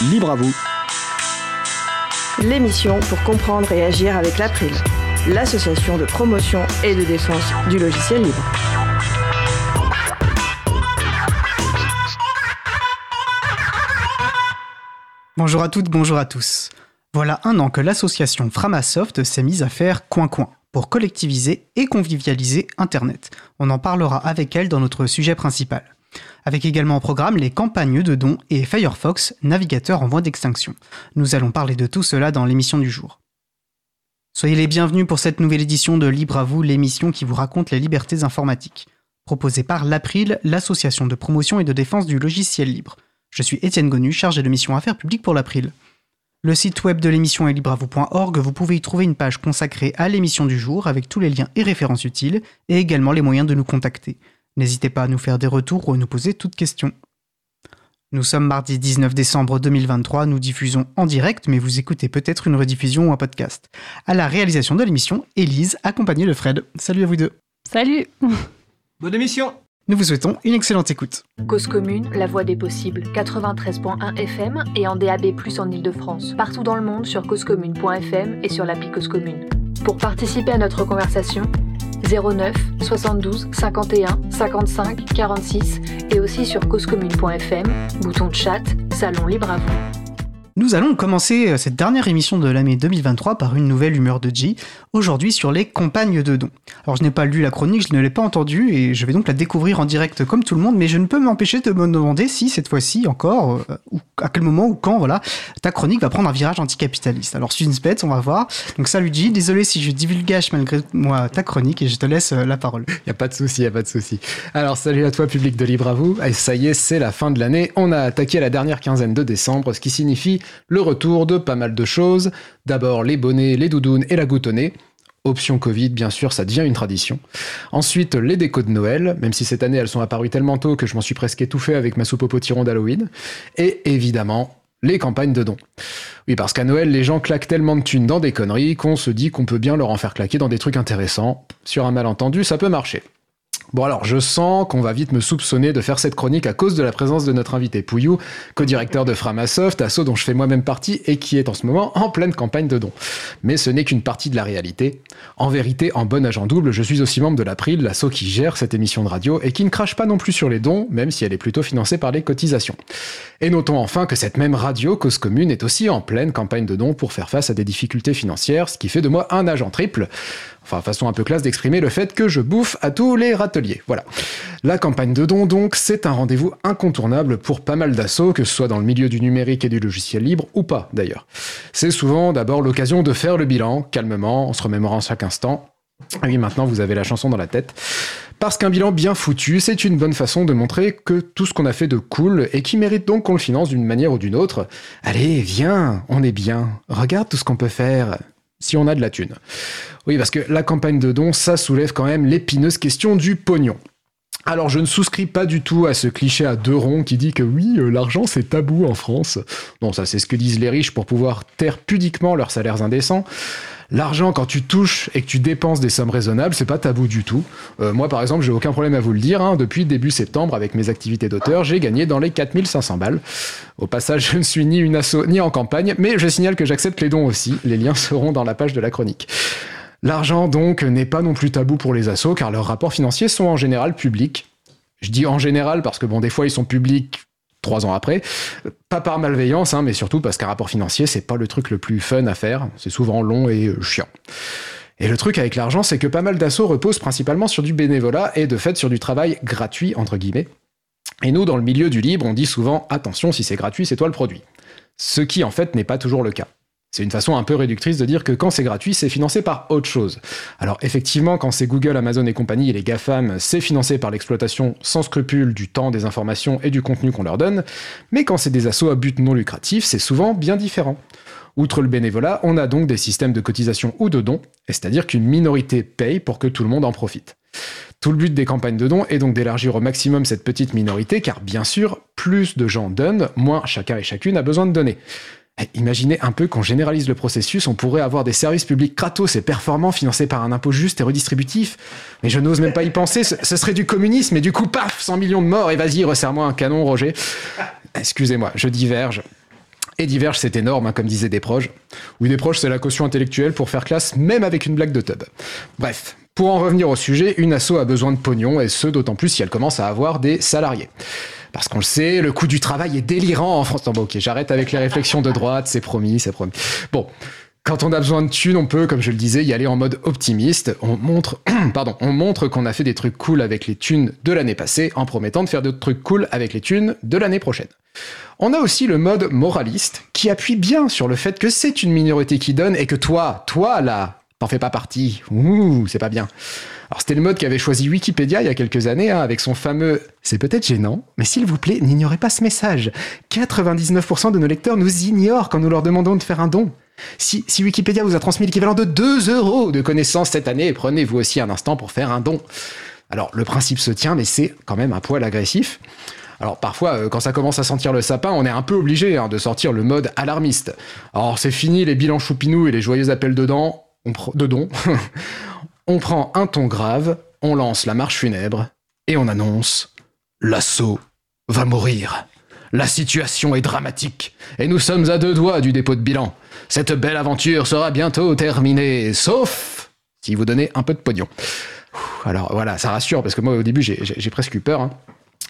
libre à vous. L'émission pour comprendre et agir avec l'April, l'association de promotion et de défense du logiciel libre. Bonjour à toutes, bonjour à tous. Voilà un an que l'association Framasoft s'est mise à faire Coin Coin pour collectiviser et convivialiser Internet. On en parlera avec elle dans notre sujet principal. Avec également au programme les campagnes de dons et Firefox, navigateur en voie d'extinction. Nous allons parler de tout cela dans l'émission du jour. Soyez les bienvenus pour cette nouvelle édition de Libre à vous, l'émission qui vous raconte les libertés informatiques. Proposée par l'April, l'association de promotion et de défense du logiciel libre. Je suis Étienne Gonu, chargé de mission Affaires publiques pour l'April. Le site web de l'émission est libreavou.org. Vous pouvez y trouver une page consacrée à l'émission du jour avec tous les liens et références utiles et également les moyens de nous contacter. N'hésitez pas à nous faire des retours ou à nous poser toutes questions. Nous sommes mardi 19 décembre 2023, nous diffusons en direct, mais vous écoutez peut-être une rediffusion ou un podcast. À la réalisation de l'émission, Élise, accompagnée de Fred. Salut à vous deux. Salut Bonne émission Nous vous souhaitons une excellente écoute. Cause commune, la voix des possibles. 93.1 FM et en DAB+, en Ile-de-France. Partout dans le monde sur causecommune.fm et sur l'appli Cause Commune. Pour participer à notre conversation, 09 72 51 55 46 et aussi sur causecommune.fm, bouton de chat, salon libre à vous. Nous allons commencer euh, cette dernière émission de l'année 2023 par une nouvelle humeur de G, aujourd'hui sur les compagnes de dons. Alors je n'ai pas lu la chronique, je ne l'ai pas entendue et je vais donc la découvrir en direct comme tout le monde, mais je ne peux m'empêcher de me demander si cette fois-ci encore, euh, ou à quel moment ou quand, voilà, ta chronique va prendre un virage anticapitaliste. Alors suspense, on va voir. Donc salut G, désolé si je divulgage malgré moi ta chronique et je te laisse euh, la parole. Y a pas de souci, y a pas de souci. Alors salut à toi public de Libre à vous. Et ça y est, c'est la fin de l'année. On a attaqué la dernière quinzaine de décembre, ce qui signifie le retour de pas mal de choses. D'abord les bonnets, les doudounes et la goutonnée. Option Covid, bien sûr, ça devient une tradition. Ensuite, les décos de Noël, même si cette année elles sont apparues tellement tôt que je m'en suis presque étouffé avec ma soupe au potiron d'Halloween. Et évidemment, les campagnes de dons. Oui, parce qu'à Noël, les gens claquent tellement de thunes dans des conneries qu'on se dit qu'on peut bien leur en faire claquer dans des trucs intéressants. Sur un malentendu, ça peut marcher. Bon alors, je sens qu'on va vite me soupçonner de faire cette chronique à cause de la présence de notre invité Pouillou, co-directeur de Framasoft, asso dont je fais moi-même partie et qui est en ce moment en pleine campagne de dons. Mais ce n'est qu'une partie de la réalité. En vérité, en bon agent double, je suis aussi membre de l'April, l'asso qui gère cette émission de radio et qui ne crache pas non plus sur les dons, même si elle est plutôt financée par les cotisations. Et notons enfin que cette même radio, Cause Commune, est aussi en pleine campagne de dons pour faire face à des difficultés financières, ce qui fait de moi un agent triple. Enfin, façon un peu classe d'exprimer le fait que je bouffe à tous les râteliers. Voilà. La campagne de dons, donc, c'est un rendez-vous incontournable pour pas mal d'assauts, que ce soit dans le milieu du numérique et du logiciel libre, ou pas d'ailleurs. C'est souvent d'abord l'occasion de faire le bilan, calmement, en se remémorant chaque instant. Oui, maintenant vous avez la chanson dans la tête. Parce qu'un bilan bien foutu, c'est une bonne façon de montrer que tout ce qu'on a fait de cool et qui mérite donc qu'on le finance d'une manière ou d'une autre. Allez, viens, on est bien. Regarde tout ce qu'on peut faire si on a de la thune. Oui, parce que la campagne de dons, ça soulève quand même l'épineuse question du pognon. Alors je ne souscris pas du tout à ce cliché à deux ronds qui dit que oui, euh, l'argent c'est tabou en France. Non, ça c'est ce que disent les riches pour pouvoir taire pudiquement leurs salaires indécents. L'argent, quand tu touches et que tu dépenses des sommes raisonnables, c'est pas tabou du tout. Euh, moi, par exemple, j'ai aucun problème à vous le dire. hein. Depuis début septembre, avec mes activités d'auteur, j'ai gagné dans les 4500 balles. Au passage, je ne suis ni une asso ni en campagne, mais je signale que j'accepte les dons aussi. Les liens seront dans la page de la chronique. L'argent, donc, n'est pas non plus tabou pour les assos, car leurs rapports financiers sont en général publics. Je dis en général parce que, bon, des fois, ils sont publics trois ans après. Pas par malveillance, hein, mais surtout parce qu'un rapport financier, c'est pas le truc le plus fun à faire. C'est souvent long et euh, chiant. Et le truc avec l'argent, c'est que pas mal d'assauts reposent principalement sur du bénévolat et de fait sur du travail gratuit, entre guillemets. Et nous, dans le milieu du libre, on dit souvent attention, si c'est gratuit, c'est toi le produit. Ce qui, en fait, n'est pas toujours le cas. C'est une façon un peu réductrice de dire que quand c'est gratuit, c'est financé par autre chose. Alors effectivement, quand c'est Google, Amazon et compagnie et les GAFAM, c'est financé par l'exploitation sans scrupule du temps, des informations et du contenu qu'on leur donne, mais quand c'est des assos à but non lucratif, c'est souvent bien différent. Outre le bénévolat, on a donc des systèmes de cotisation ou de dons, c'est-à-dire qu'une minorité paye pour que tout le monde en profite. Tout le but des campagnes de dons est donc d'élargir au maximum cette petite minorité, car bien sûr, plus de gens donnent, moins chacun et chacune a besoin de donner. Imaginez un peu qu'on généralise le processus, on pourrait avoir des services publics kratos et performants financés par un impôt juste et redistributif. Mais je n'ose même pas y penser, ce, ce serait du communisme et du coup, paf, 100 millions de morts et vas-y, resserre-moi un canon, Roger. Excusez-moi, je diverge. Et diverge, c'est énorme, hein, comme disaient des proches. Oui, des proches, c'est la caution intellectuelle pour faire classe, même avec une blague de tub. Bref, pour en revenir au sujet, une asso a besoin de pognon, et ce d'autant plus si elle commence à avoir des salariés. Parce qu'on le sait, le coût du travail est délirant en France. Bon, ok, j'arrête avec les réflexions de droite, c'est promis, c'est promis. Bon, quand on a besoin de thunes, on peut, comme je le disais, y aller en mode optimiste. On montre, pardon, on montre qu'on a fait des trucs cool avec les thunes de l'année passée en promettant de faire d'autres trucs cool avec les thunes de l'année prochaine. On a aussi le mode moraliste qui appuie bien sur le fait que c'est une minorité qui donne et que toi, toi là, t'en fais pas partie. Ouh, c'est pas bien. Alors c'était le mode qu'avait choisi Wikipédia il y a quelques années hein, avec son fameux C'est peut-être gênant, mais s'il vous plaît, n'ignorez pas ce message. 99% de nos lecteurs nous ignorent quand nous leur demandons de faire un don. Si, Wikipédia vous a transmis l'équivalent de 2 euros de connaissances cette année, prenez-vous aussi un instant pour faire un don. Alors le principe se tient, mais c'est quand même un poil agressif. Alors parfois, euh, quand ça commence à sentir le sapin, on est un peu obligé hein, de sortir le mode alarmiste. Alors c'est fini les bilans choupinous et les joyeux appels de dons. On, de on prend un ton grave, on lance la marche funèbre et on annonce l'assaut va mourir. La situation est dramatique et nous sommes à deux doigts du dépôt de bilan. Cette belle aventure sera bientôt terminée, sauf si vous donnez un peu de pognon. Alors voilà, ça rassure parce que moi au début j'ai presque eu peur. Hein.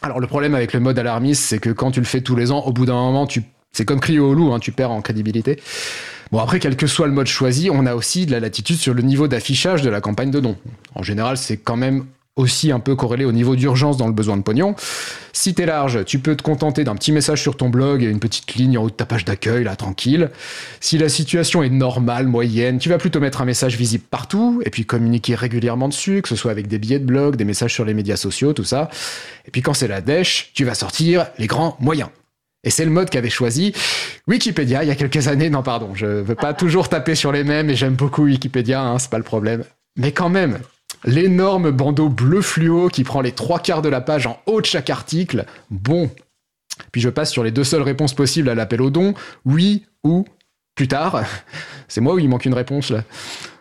Alors le problème avec le mode alarmiste, c'est que quand tu le fais tous les ans, au bout d'un moment, c'est comme crier au loup, hein, tu perds en crédibilité. Bon après, quel que soit le mode choisi, on a aussi de la latitude sur le niveau d'affichage de la campagne de dons. En général, c'est quand même aussi un peu corrélé au niveau d'urgence dans le besoin de pognon. Si t'es large, tu peux te contenter d'un petit message sur ton blog et une petite ligne en haut de ta page d'accueil, là, tranquille. Si la situation est normale, moyenne, tu vas plutôt mettre un message visible partout et puis communiquer régulièrement dessus, que ce soit avec des billets de blog, des messages sur les médias sociaux, tout ça. Et puis quand c'est la dèche, tu vas sortir les grands moyens. Et c'est le mode qu'avait choisi Wikipédia il y a quelques années. Non, pardon, je veux pas toujours taper sur les mêmes et j'aime beaucoup Wikipédia, hein, c'est pas le problème. Mais quand même, l'énorme bandeau bleu fluo qui prend les trois quarts de la page en haut de chaque article. Bon. Puis je passe sur les deux seules réponses possibles à l'appel au don. Oui ou plus tard. C'est moi où il manque une réponse là.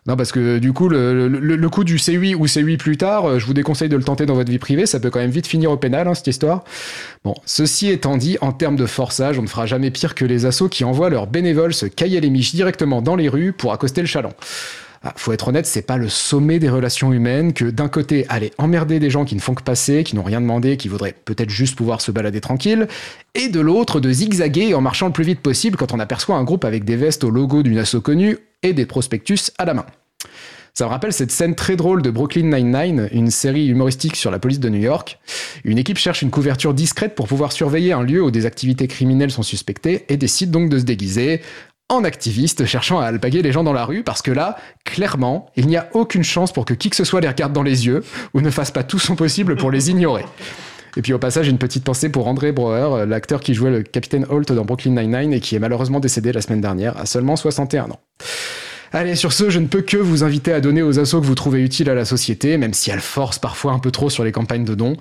Non, parce que du coup, le, coup du c'est oui ou c'est oui plus tard, euh, je vous déconseille de le tenter dans votre vie privée, ça peut quand même vite finir au pénal, hein, cette histoire. Bon, ceci étant dit, en termes de forçage, on ne fera jamais pire que les assos qui envoient leurs bénévoles se cailler les miches directement dans les rues pour accoster le chaland. Ah, faut être honnête, c'est pas le sommet des relations humaines que d'un côté aller emmerder des gens qui ne font que passer, qui n'ont rien demandé, qui voudraient peut-être juste pouvoir se balader tranquille, et de l'autre de zigzaguer en marchant le plus vite possible quand on aperçoit un groupe avec des vestes au logo d'une asso connue et des prospectus à la main. Ça me rappelle cette scène très drôle de Brooklyn Nine-Nine, une série humoristique sur la police de New York. Une équipe cherche une couverture discrète pour pouvoir surveiller un lieu où des activités criminelles sont suspectées et décide donc de se déguiser en activiste cherchant à alpaguer les gens dans la rue parce que là, clairement, il n'y a aucune chance pour que qui que ce soit les regarde dans les yeux ou ne fasse pas tout son possible pour les ignorer. Et puis au passage, une petite pensée pour André Broer, l'acteur qui jouait le capitaine Holt dans Brooklyn Nine-Nine et qui est malheureusement décédé la semaine dernière à seulement 61 ans. Allez, sur ce, je ne peux que vous inviter à donner aux assos que vous trouvez utiles à la société, même si elles forcent parfois un peu trop sur les campagnes de dons.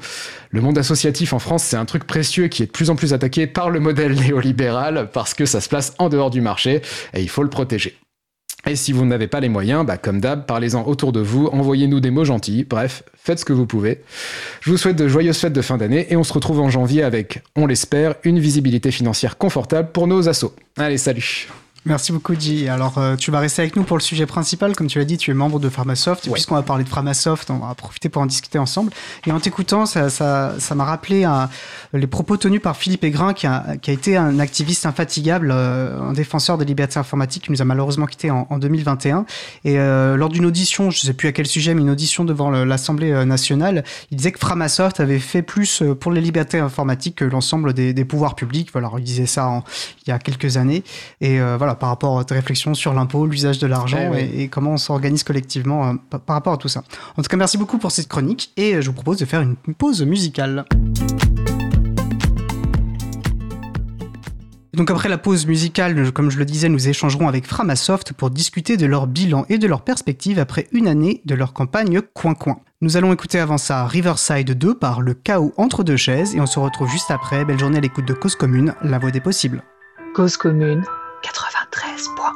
Le monde associatif en France, c'est un truc précieux qui est de plus en plus attaqué par le modèle néolibéral parce que ça se place en dehors du marché et il faut le protéger. Et si vous n'avez pas les moyens, bah comme d'hab, parlez-en autour de vous, envoyez-nous des mots gentils, bref, faites ce que vous pouvez. Je vous souhaite de joyeuses fêtes de fin d'année et on se retrouve en janvier avec, on l'espère, une visibilité financière confortable pour nos assos. Allez, salut Merci beaucoup, Guy. Alors, euh, tu vas rester avec nous pour le sujet principal. Comme tu l'as dit, tu es membre de Pharmasoft. Et puisqu'on va parler de Pharmasoft, on va profiter pour en discuter ensemble. Et en t'écoutant, ça, ça, ça m'a rappelé un, les propos tenus par Philippe Aigrin, qui a, qui a été un activiste infatigable, euh, un défenseur des libertés informatiques, qui nous a malheureusement quitté en, en 2021. Et euh, lors d'une audition, je ne sais plus à quel sujet, mais une audition devant l'Assemblée nationale, il disait que Pharmasoft avait fait plus pour les libertés informatiques que l'ensemble des, des, pouvoirs publics. Voilà, il disait ça en, il y a quelques années. Et voilà, par rapport à tes réflexions sur l'impôt, l'usage de l'argent eh et, comment on s'organise collectivement euh, par, rapport à tout ça. En tout cas, merci beaucoup pour cette chronique et euh, je vous propose de faire une pause musicale. Donc après la pause musicale, comme je le disais, nous échangerons avec Framasoft pour discuter de leur bilan et de leur perspective après une année de leur campagne Coin Coin. Nous allons écouter avant ça Riverside 2 par Le chaos entre deux chaises et on se retrouve juste après. Belle journée à l'écoute de Cause Commune, la voix des possibles. Cause Commune 93.1 «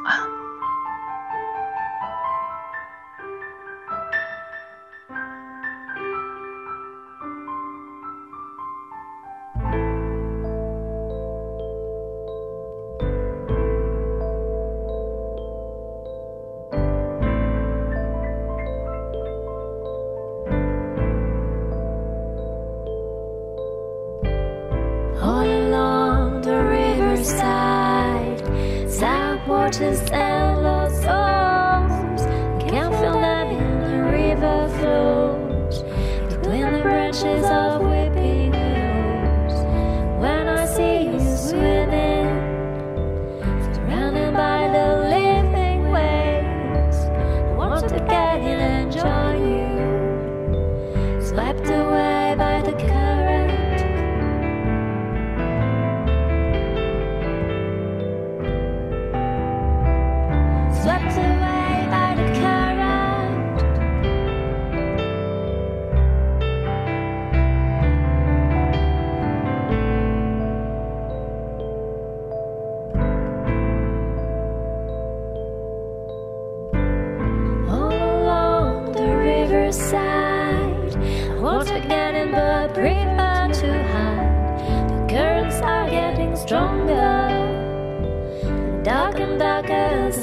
touches them. Get in but prefer to hide. The currents are getting stronger, dark and darker as the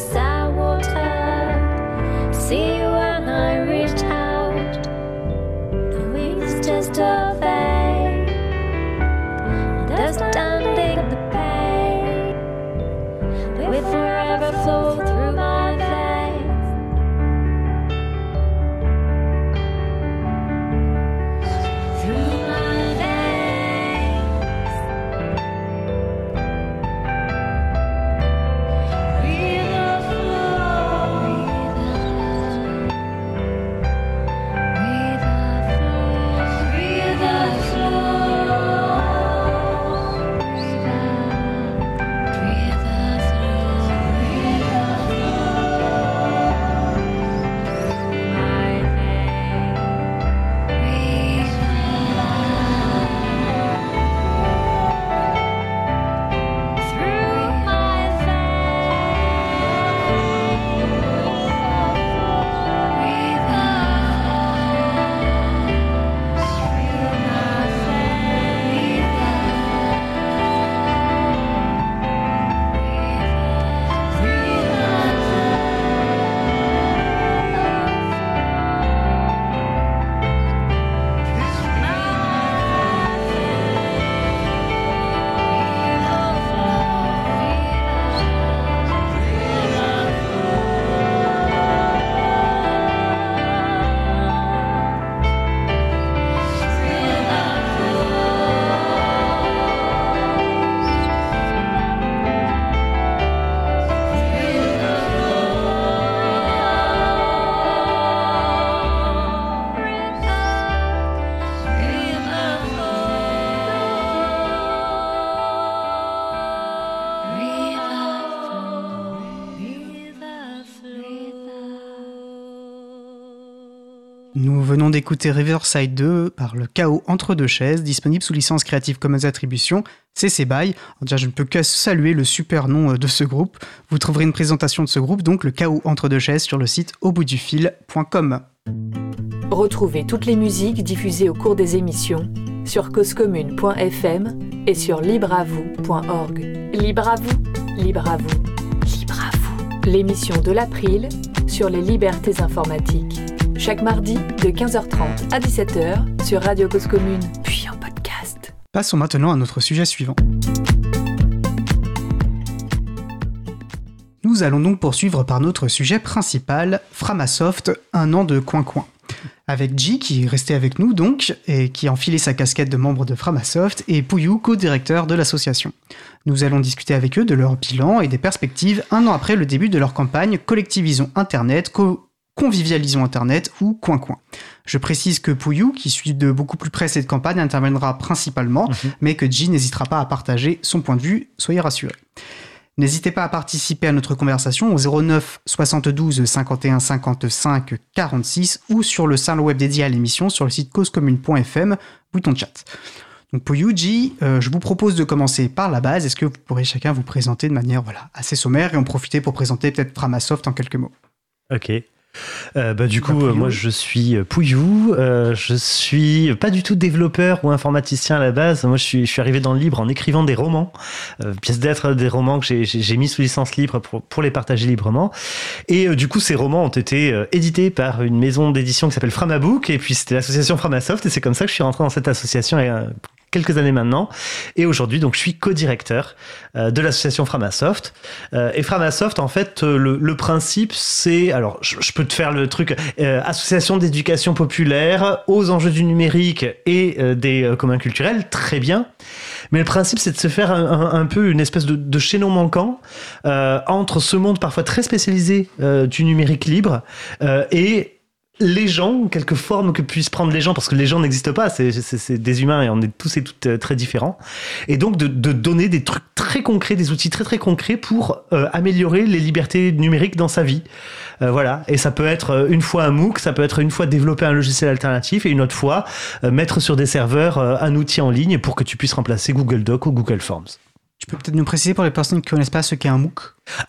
venons d'écouter Riverside 2 par le chaos entre deux chaises, disponible sous licence Creative Commons Attribution, CC BY. Déjà, je ne peux que saluer le super nom euh, de ce groupe. Vous trouverez une présentation de ce groupe, donc le chaos entre deux chaises, sur le site auboutdufil.com. Retrouvez toutes les musiques diffusées au cours des émissions sur causecommune.fm et sur libreavoue.org. Libre à vous, libre à vous, libre à vous. L'émission de l'April sur les libertés informatiques. Chaque mardi de 15h30 à 17h sur Radio Cause Commune, puis en podcast. Passons maintenant à notre sujet suivant. Nous allons donc poursuivre par notre sujet principal, Framasoft, un an de coin-coin. Avec G qui est resté avec nous donc, et qui a enfilé sa casquette de membre de Framasoft, et Pouillou, co-directeur de l'association. Nous allons discuter avec eux de leur bilan et des perspectives un an après le début de leur campagne Collectivisons Internet, co- Convivialisons Internet ou Coin-Coin. Je précise que Pouillou, qui suit de beaucoup plus près cette campagne, interviendra principalement, mais que G n'hésitera pas à partager son point de vue, soyez rassurés. N'hésitez pas à participer à notre conversation au 09 72 51 55 46 ou sur le salon web dédié à l'émission sur le site causecommune.fm, bouton chat. Donc pour Yuji, euh, je vous propose de commencer par la base. Est-ce que vous pourrez chacun vous présenter de manière voilà, assez sommaire et en profiter pour présenter peut-être Framasoft en quelques mots? Ok. Euh, bah, du coup, Pouillou. euh, moi je suis euh, Pouillou. Euh, je suis pas du tout développeur ou informaticien à la base. Moi je suis, je suis arrivé dans le libre en écrivant des romans, euh, pièces d'être des romans que j'ai- mis sous licence libre pour, pour les partager librement. Et euh, du coup, ces romans ont été euh, édités par une maison d'édition qui s'appelle Framabook. Et puis c'était l'association Framasoft. Et c'est comme ça que je suis rentré dans cette association euh, quelques années maintenant. Et aujourd'hui, donc, je suis co-directeur euh, de l'association Framasoft. Euh, et Framasoft, en fait, euh, le, le principe, c'est, alors, je, je peux te faire le truc, association d'éducation populaire aux enjeux du numérique et des communs culturels, très bien. Mais le principe, c'est de se faire un, un- un peu une espèce de, de chaînon manquant entre ce monde parfois très spécialisé du numérique libre et les gens, quelques formes que puissent prendre les gens, parce que les gens n'existent pas, c'est des humains et on est tous et toutes euh, très différents. Et donc de, de donner des trucs très concrets, des outils très très concrets pour euh, améliorer les libertés numériques dans sa vie. Euh, voilà. Et ça peut être euh, une fois un MOOC, ça peut être une fois développer un logiciel alternatif et une autre fois euh, mettre sur des serveurs euh, un outil en ligne pour que tu puisses remplacer Google Doc ou Google Forms. Peut-être nous préciser pour les personnes qui ne connaissent pas ce qu'est un MOOC?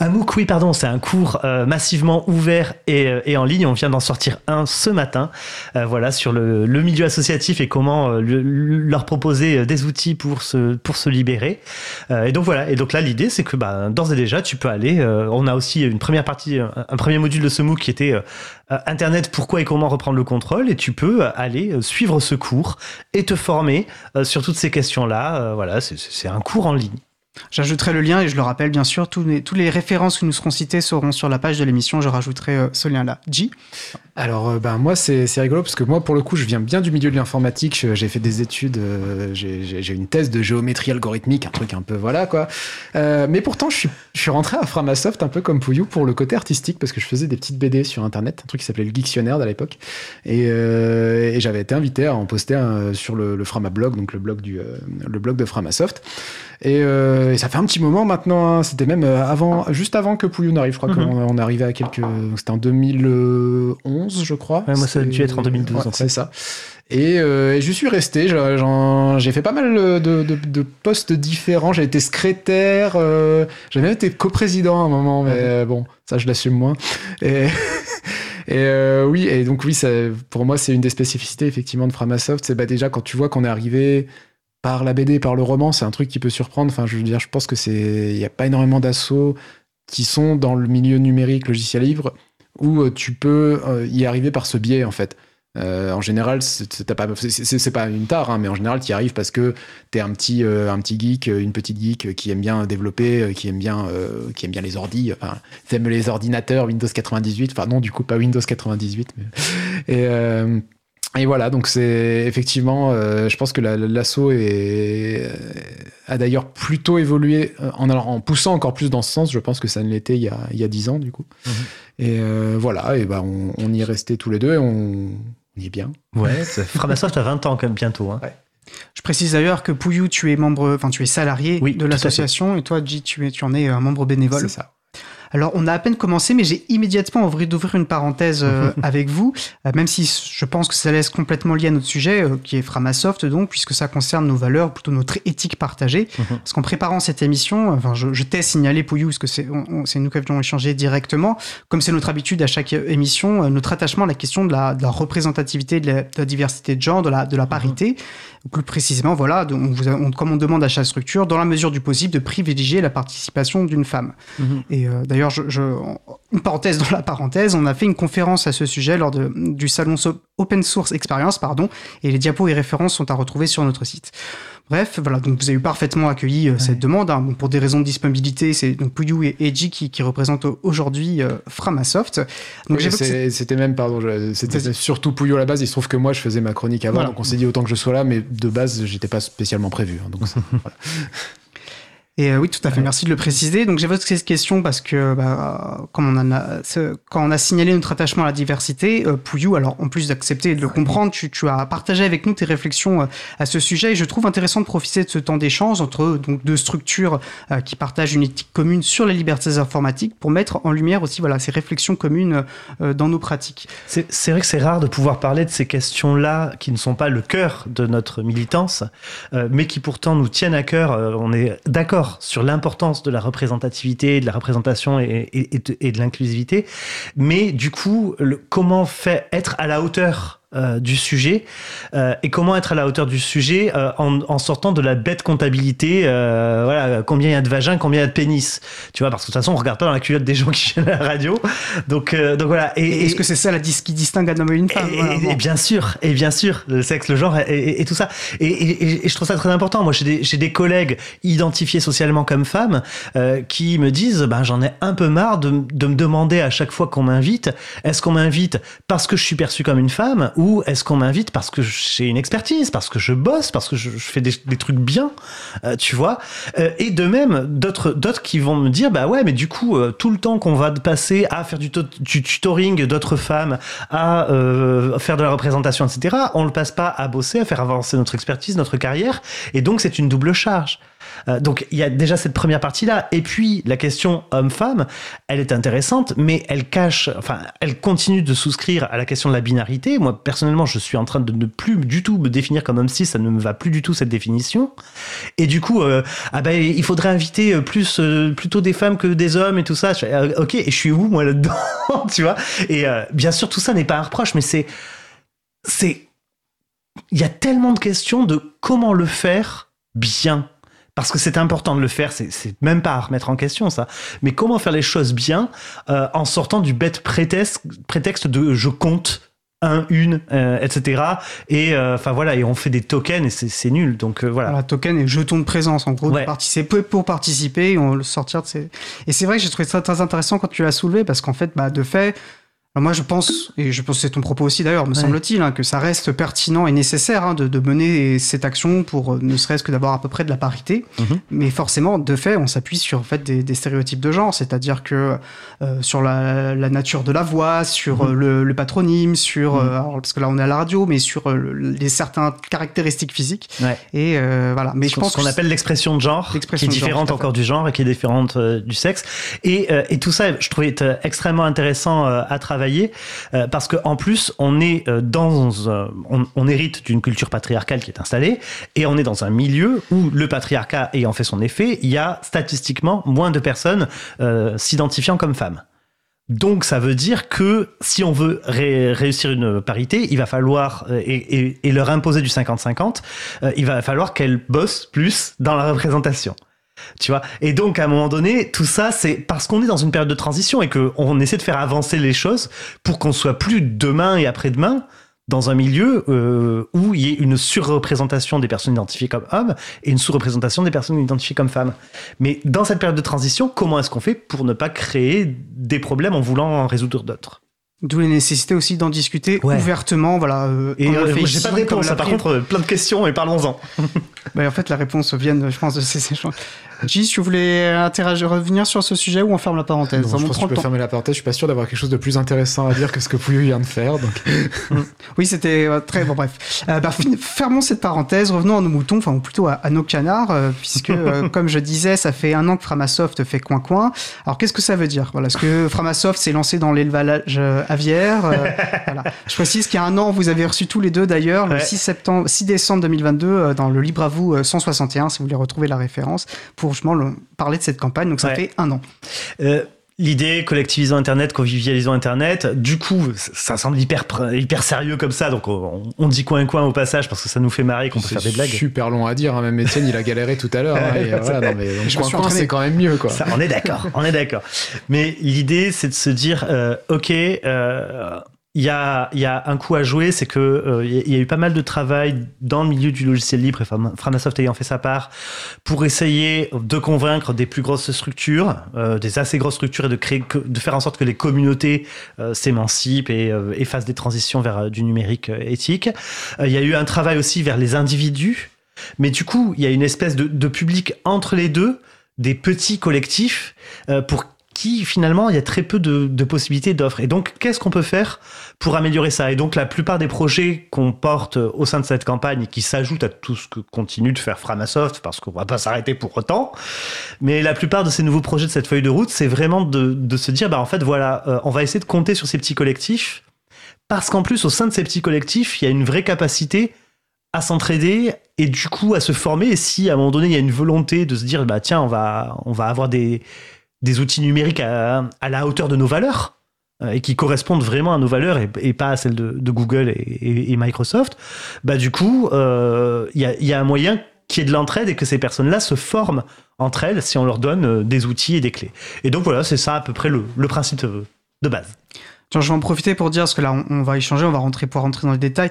Un MOOC, oui, pardon, c'est un cours euh, massivement ouvert et, euh, et en ligne. On vient d'en sortir un ce matin, euh, voilà, sur le, le milieu associatif et comment euh, le- le- leur proposer euh, des outils pour se, pour se libérer. Euh, et donc voilà. Et donc là, l'idée, c'est que bah, d'ores et déjà, tu peux aller. on a aussi une première partie, un, un premier module de ce MOOC qui était Internet, pourquoi et comment reprendre le contrôle. Et tu peux aller suivre ce cours et te former sur toutes ces questions-là. Voilà, c'est un cours en ligne. J'ajouterai le lien et je le rappelle bien sûr, tous les, tous les références qui nous seront citées seront sur la page de l'émission. Je rajouterai euh, ce lien-là. J Alors, euh, ben, moi, c'est rigolo parce que moi, pour le coup, je viens bien du milieu de l'informatique. J'ai fait des études, euh, j'ai une thèse de géométrie algorithmique, un truc un peu voilà quoi. Euh, mais pourtant, je suis, je suis rentré à Framasoft un peu comme Pouillou pour le côté artistique parce que je faisais des petites BD sur internet, un truc qui s'appelait le Dictionnaire à l'époque. Et, j'avais été invité à en poster sur le, le Framablog, donc le blog, du, le blog de Framasoft. Et, et ça fait un petit moment maintenant, hein. c'était même euh, avant, juste avant que Pouillou n'arrive. Je crois Mhm. qu'on on arrivait à quelques. C'était en 2011, je crois. Ouais, moi, ça a dû être en 2012, Ouais, en fait. c'est ça. Et, euh, et je suis resté. J'ai fait pas mal de, de- de postes différents. J'ai été secrétaire. euh, J'ai même été coprésident à un moment, mais euh, bon, ça je l'assume moins. Et, et euh, oui, et donc oui, ça, pour moi, c'est une des spécificités effectivement de Framasoft. C'est bah, déjà quand tu vois qu'on est arrivé par la BD, par le roman, c'est un truc qui peut surprendre. Enfin, je veux dire, je pense que c'est, il n'y a pas énormément d'assauts qui sont dans le milieu numérique, logiciel libre, où euh, tu peux euh, y arriver par ce biais en fait. Euh, en général, c'est pas, pas une tare, hein, mais en général, tu y arrives parce que t'es un petit, un petit geek, une petite geek qui aime bien développer, qui aime bien, qui aime bien les ordis, enfin, t'aimes les ordinateurs Windows 98, enfin non, du coup pas Windows 98, mais et et voilà, donc c'est effectivement, euh, je pense que la- l'assaut est, euh, a d'ailleurs plutôt évolué euh, en, poussant encore plus dans ce sens. Je pense que ça ne l'était il y a, il y a 10 ans, du coup. Mhm. Et euh, voilà, et ben on, on y est resté tous les deux et on, on y est bien. Ouais, Framasoft a 20 ans quand même bientôt. Hein. Je précise d'ailleurs que Pouillou, tu es membre, enfin tu es salarié Oui, de l'association et toi, tu, es, tu en es un membre bénévole. C'est ça. Alors, on a à peine commencé, mais j'ai immédiatement envie d'ouvrir une parenthèse euh, avec vous, euh, même si je pense que ça laisse complètement lié à notre sujet, euh, qui est Framasoft, donc, puisque ça concerne nos valeurs, plutôt notre éthique partagée. Mhm. Parce qu'en préparant cette émission, enfin, je, je t'ai signalé, Pouillou, parce que c'est nous qui avions échangé directement, comme c'est notre habitude à chaque euh, émission, euh, notre attachement à la question de la, de la représentativité, de la, de la diversité de genre, de la, de la parité. Plus précisément, voilà, on vous a- on- comme on demande à chaque structure, dans la mesure du possible, de privilégier la participation d'une femme. Mhm. Et euh, d'ailleurs, je, je- une parenthèse dans la parenthèse, on a fait une conférence à ce sujet lors de- du salon So- Open Source Experience, pardon, et les diapos et références sont à retrouver sur notre site. Bref, voilà, donc vous avez parfaitement accueilli euh, cette demande. hein. Bon, pour des raisons de disponibilité, c'est donc et Eji qui, qui représentent aujourd'hui euh, Framasoft. Donc Oui, C'était même, pardon, c'était surtout Pouillot à la base. Il se trouve que moi, je faisais ma chronique avant, Voilà. donc on s'est dit autant que je sois là, mais de base, j'étais pas spécialement prévu. hein, donc voilà. Et euh, oui, tout à fait. Merci de le préciser. Donc j'évoque cette question parce que, bah, comme on a, quand on a signalé notre attachement à la diversité, euh, Pouillou, alors en plus d'accepter et de le comprendre, tu, tu as partagé avec nous tes réflexions euh, à ce sujet. Et je trouve intéressant de profiter de ce temps d'échange entre donc deux structures qui partagent une éthique commune sur les libertés informatiques pour mettre en lumière aussi voilà ces réflexions communes dans nos pratiques. C'est vrai que c'est rare de pouvoir parler de ces questions-là qui ne sont pas le cœur de notre militance, mais qui pourtant nous tiennent à cœur. On est d'accord sur l'importance de la représentativité, de la représentation et, de, l'inclusivité, mais du coup, comment faire être à la hauteur euh, du sujet euh, et comment être à la hauteur du sujet euh, en, en sortant de la bête comptabilité euh, voilà combien il y a de vagins combien il y a de pénis tu vois parce que de toute façon on regarde pas dans la culotte des gens qui viennent à la radio donc euh, donc voilà et, Et Est-ce et- que c'est ça la dis- qui distingue un homme et une femme et, Voilà, et- bon. et bien sûr, et bien sûr, le sexe, le genre et, tout ça. Et, et- et je trouve ça très important. Moi, j'ai des, j'ai des collègues identifiés socialement comme femmes euh, qui me disent, ben, j'en ai un peu marre de, de me demander à chaque fois qu'on m'invite, est-ce qu'on m'invite parce que je suis perçue comme une femme ou est-ce qu'on m'invite parce que j'ai une expertise, parce que je bosse, parce que je, fais des, trucs bien, euh, tu vois. Euh, et de même, d'autres, d'autres qui vont me dire, bah ouais, mais du coup, euh, tout le temps qu'on va passer à faire du, du tutoring d'autres femmes, à faire de la représentation, etc., on le passe pas à bosser, à faire avancer notre expertise, notre carrière, et donc c'est une double charge. Euh, donc il y a déjà cette première partie-là, et puis la question homme-femme, elle est intéressante, mais elle cache, enfin, elle continue de souscrire à la question de la binarité. Moi, personnellement, je suis en train de ne plus du tout me définir comme homme cis, ça ne me va plus du tout cette définition. Et du coup, euh, ah ben, il faudrait inviter euh, plus, plutôt des femmes que des hommes et tout ça. Ok, et je suis où moi là-dedans, tu vois? Et bien sûr, tout ça n'est pas un reproche, mais c'est, c'est, il y a tellement de questions de comment le faire bien. Parce que c'est important de le faire, c'est c'est même pas à remettre en question ça. Mais comment faire les choses bien euh, en sortant du bête prétexte, prétexte de je compte un, une, euh, etc. Et euh, enfin voilà, et on fait des tokens et c'est- c'est nul. Donc euh, voilà. Voilà, token et jeton de présence, en gros, Ouais. de participer pour participer, et on le sortir de ces. Et c'est vrai que j'ai trouvé ça très intéressant quand tu l'as soulevé, parce qu'en fait, bah, de fait, moi je pense, et je pense que c'est ton propos aussi d'ailleurs, me Ouais. semble-t-il, hein, que ça reste pertinent et nécessaire hein, de, de mener cette action pour euh, ne serait-ce que d'avoir à peu près de la parité. Mhm. Mais forcément, de fait, on s'appuie sur en fait, des, des stéréotypes de genre, c'est-à-dire que euh, sur la, la nature de la voix, sur Mhm. euh, le, le patronyme, sur, euh, alors, parce que là on est à la radio, mais sur le- les certaines caractéristiques physiques. Ouais. Et voilà. Mais je ce pense qu'on appelle l'expression de genre, qui est différente encore du genre et qui est différente du sexe. Et, et tout ça, je trouvais extrêmement intéressant à travailler euh, parce que en plus, on est euh, dans, euh, on, hérite d'une culture patriarcale qui est installée et on est dans un milieu où le patriarcat ayant fait son effet, il y a statistiquement moins de personnes s'identifiant comme femmes. Donc ça veut dire que si on veut ré- réussir une parité, il va falloir et, leur imposer du 50-50, euh, il va falloir qu'elles bossent plus dans la représentation. Tu vois? Et donc, à un moment donné, tout ça, c'est parce qu'on est dans une période de transition et qu'on essaie de faire avancer les choses pour qu'on soit plus demain et après-demain dans un milieu euh, où il y ait une surreprésentation des personnes identifiées comme hommes et une sous-représentation des personnes identifiées comme femmes. Mais dans cette période de transition, comment est-ce qu'on fait pour ne pas créer des problèmes en voulant en résoudre d'autres? D'où la nécessité aussi d'en discuter Ouais. ouvertement, voilà. euh, Et euh, j'ai pas de réponse, hein, par contre, euh, plein de questions et parlons-en. Bah, en fait, la réponse vient, je pense, de ces échanges. Gis, tu voulais interagir, revenir sur ce sujet ou on ferme la parenthèse? Non, On je pense que le peux temps. fermer la parenthèse. Je suis pas sûr d'avoir quelque chose de plus intéressant à dire que ce que Pouillou vient de faire. Donc, Oui, c'était euh, très bon. Bref, Euh, bah, fermons cette parenthèse. Revenons à nos moutons, enfin ou plutôt à, à nos canards, puisque comme je disais, ça fait un an que Framasoft fait coin coin. Alors qu'est-ce que ça veut dire? Voilà, est-ce que Framasoft s'est lancé dans l'élevage aviaire Euh, Voilà. Je précise qu'il y a un an, vous avez reçu tous les deux d'ailleurs, le Ouais. 6 septembre, 6 décembre 2022, euh, dans le Libre à vous euh, 161, si vous voulez retrouver la référence, pour justement le- parler de cette campagne. Donc ça Ouais. fait un an. L'idée, collectivisons Internet, convivialisons Internet, du coup, ça semble hyper, hyper sérieux comme ça, donc on, on dit coin-coin au passage parce que ça nous fait marrer qu'on peut faire des blagues. super long à dire. hein. Même Étienne, il a galéré tout à l'heure. hein, euh, voilà, non, mais donc, Je me coin suis coin, entraîné. c'est quand même mieux, quoi. Ça, on est d'accord, on est d'accord. Mais l'idée, c'est de se dire, euh, ok, euh, il y, a, un coup à jouer, c'est que euh, y a- eu pas mal de travail dans le milieu du logiciel libre, et Framasoft ayant fait sa part, pour essayer de convaincre des plus grosses structures, euh, des assez grosses structures, et de faire en sorte que les communautés euh, s'émancipent et, euh, fassent des transitions vers du numérique éthique. Il y a eu un travail aussi vers les individus, mais du coup, il y a une espèce de, public entre les deux, des petits collectifs, pour qui finalement il y a très peu de, possibilités d'offres. Et donc, qu'est-ce qu'on peut faire pour améliorer ça? Et donc, la plupart des projets qu'on porte au sein de cette campagne, qui s'ajoutent à tout ce que continue de faire Framasoft, parce qu'on va pas s'arrêter pour autant, mais la plupart de ces nouveaux projets de cette feuille de route, c'est vraiment de, de se dire, bah en fait, voilà, euh, on va essayer de compter sur ces petits collectifs, parce qu'en plus, au sein de ces petits collectifs, il y a une vraie capacité à s'entraider et du coup à se former. Et si à un moment donné il y a une volonté de se dire bah tiens on va on va avoir des des outils numériques à, la hauteur de nos valeurs, euh, et qui correspondent vraiment à nos valeurs et, pas à celles de, Google et, Microsoft, bah du coup, euh, il y, a, un moyen qui est de l'entraide et que ces personnes-là se forment entre elles si on leur donne euh, des outils et des clés. Et donc voilà, c'est ça à peu près le, principe de base. Tiens, je vais en profiter pour dire, parce que là, on, on va échanger, on va rentrer, pouvoir rentrer dans les détails.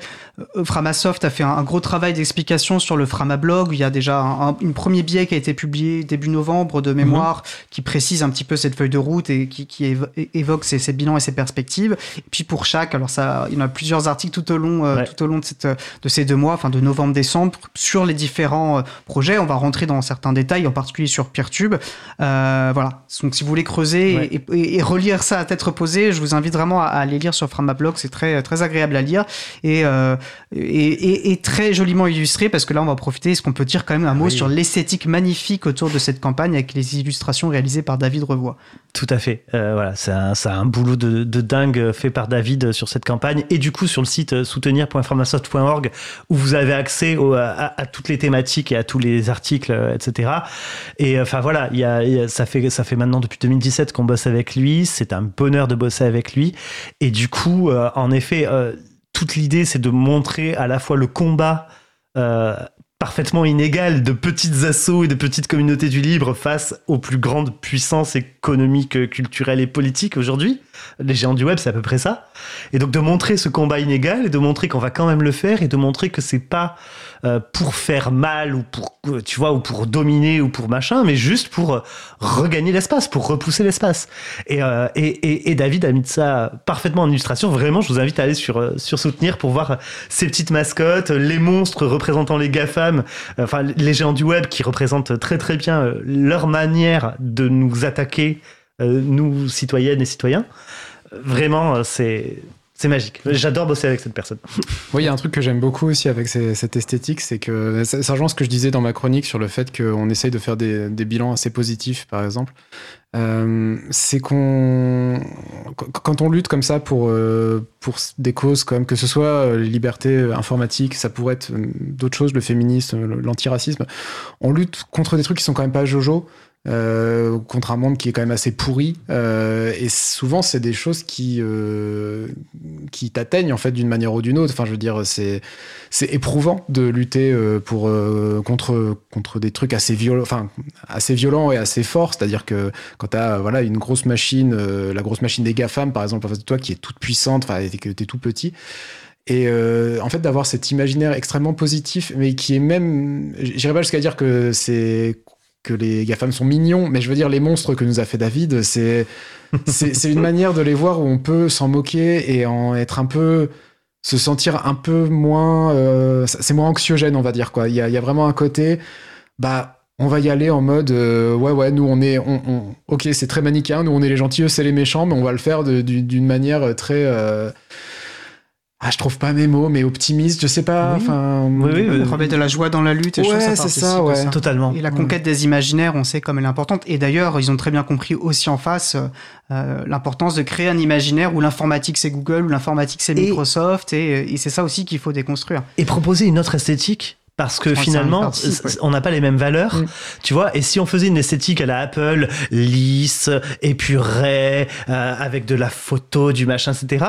Euh, Framasoft a fait un, un gros travail d'explication sur le Framablog. Il y a déjà un, un une premier billet qui a été publié début novembre de mémoire, qui précise un petit peu cette feuille de route et qui, qui évo- é- évoque ses, ses bilans et ses perspectives. Et puis pour chaque, alors ça, il y en a plusieurs articles tout au long, euh, Ouais. tout au long de, cette, de ces deux mois, enfin de novembre-décembre, sur les différents euh, projets. On va rentrer dans certains détails, en particulier sur Peertube. Voilà. Donc si vous voulez creuser Ouais. et, et- et relire ça à tête reposée, je vous invite vraiment à, à aller lire sur Framablog. C'est très, très agréable à lire et, euh, et, et- et très joliment illustré parce que là, on va profiter. Est-ce qu'on peut dire quand même un mot Oui. sur l'esthétique magnifique autour de cette campagne avec les illustrations réalisées par David Revoix? Tout à fait. Euh, voilà, c'est un, boulot de, de dingue fait par David sur cette campagne et du coup sur le site euh, soutenir.framasoft.org où vous avez accès au- à, à toutes les thématiques et à tous les articles, etc. Et enfin voilà, il y a, il y a- ça fait ça fait maintenant depuis 2017 qu'on bosse avec lui. C'est un bonheur de bosser avec lui. Et du coup, euh, en effet, euh, toute l'idée c'est de montrer à la fois le combat. euh, parfaitement inégal de petites assauts et de petites communautés du libre face aux plus grandes puissances économiques, culturelles et politiques aujourd'hui. Les géants du web, c'est à peu près ça. Et donc de montrer ce combat inégal et de montrer qu'on va quand même le faire et de montrer que c'est pas euh, pour faire mal ou pour tu vois ou pour dominer ou pour machin, mais juste pour euh, regagner l'espace, pour repousser l'espace. Et, euh, et, et, et David a mis ça parfaitement en illustration. Vraiment, je vous invite à aller sur euh, sur soutenir pour voir euh, ces petites mascottes, les monstres représentant les GAFAM, enfin les géants du web qui représentent très très bien leur manière de nous attaquer, nous citoyennes et citoyens. Euh, Vraiment, euh, c'est c'est magique. J'adore bosser avec cette personne. Oui, il y a un truc que j'aime beaucoup aussi avec cette esthétique, c'est que ça, rejoint ce que je disais dans ma chronique sur le fait qu'on essaye de faire des, bilans assez positifs, par exemple. Euh, c'est qu'on qu- quand on lutte comme ça pour euh, pour des causes comme que ce soit euh, les libertés informatiques, ça pourrait être euh, d'autres choses, le féminisme, l'antiracisme, on lutte contre des trucs qui sont quand même pas jojo. Euh, contre un monde qui est quand même assez pourri. Euh, et souvent c'est des choses qui euh, qui t'atteignent en fait d'une manière ou d'une autre. Enfin je veux dire c'est c'est éprouvant de lutter euh, pour contre contre des trucs assez violents enfin assez violents et assez forts. C'est-à-dire que quand t'as voilà une grosse machine la grosse machine des GAFAM par exemple en face de toi qui est toute puissante enfin que t'es tout petit. Et en fait d'avoir cet imaginaire extrêmement positif mais qui est même j'irais pas jusqu'à dire que c'est que les GAFAM sont mignons, mais je veux dire, les monstres que nous a fait David, c'est une manière de les voir où on peut s'en moquer et en être un peu se sentir un peu moins euh, c'est moins anxiogène on va dire quoi. Il y a, y a vraiment un côté bah on va y aller en mode euh, ouais ouais nous on est on, on- ok c'est très manichéen nous on est les gentils c'est les méchants mais on va le faire d'une manière très euh, ah je trouve pas mes mots mais optimiste je sais pas Oui. enfin Oui, oui, euh, Remettre de la joie dans la lutte et Ouais, c'est ça, ouais. Totalement. Et la conquête des imaginaires, on sait comme elle est importante. Et d'ailleurs, ils ont très bien compris aussi en face euh, euh, l'importance de créer un imaginaire où l'informatique c'est Google, où l'informatique c'est Microsoft, et, et c'est ça aussi qu'il faut déconstruire. et proposer une autre esthétique parce que ça finalement participe, c- ouais. on n'a pas les mêmes valeurs Mm. tu vois et si on faisait une esthétique à la Apple lisse épurée euh, avec de la photo du machin etc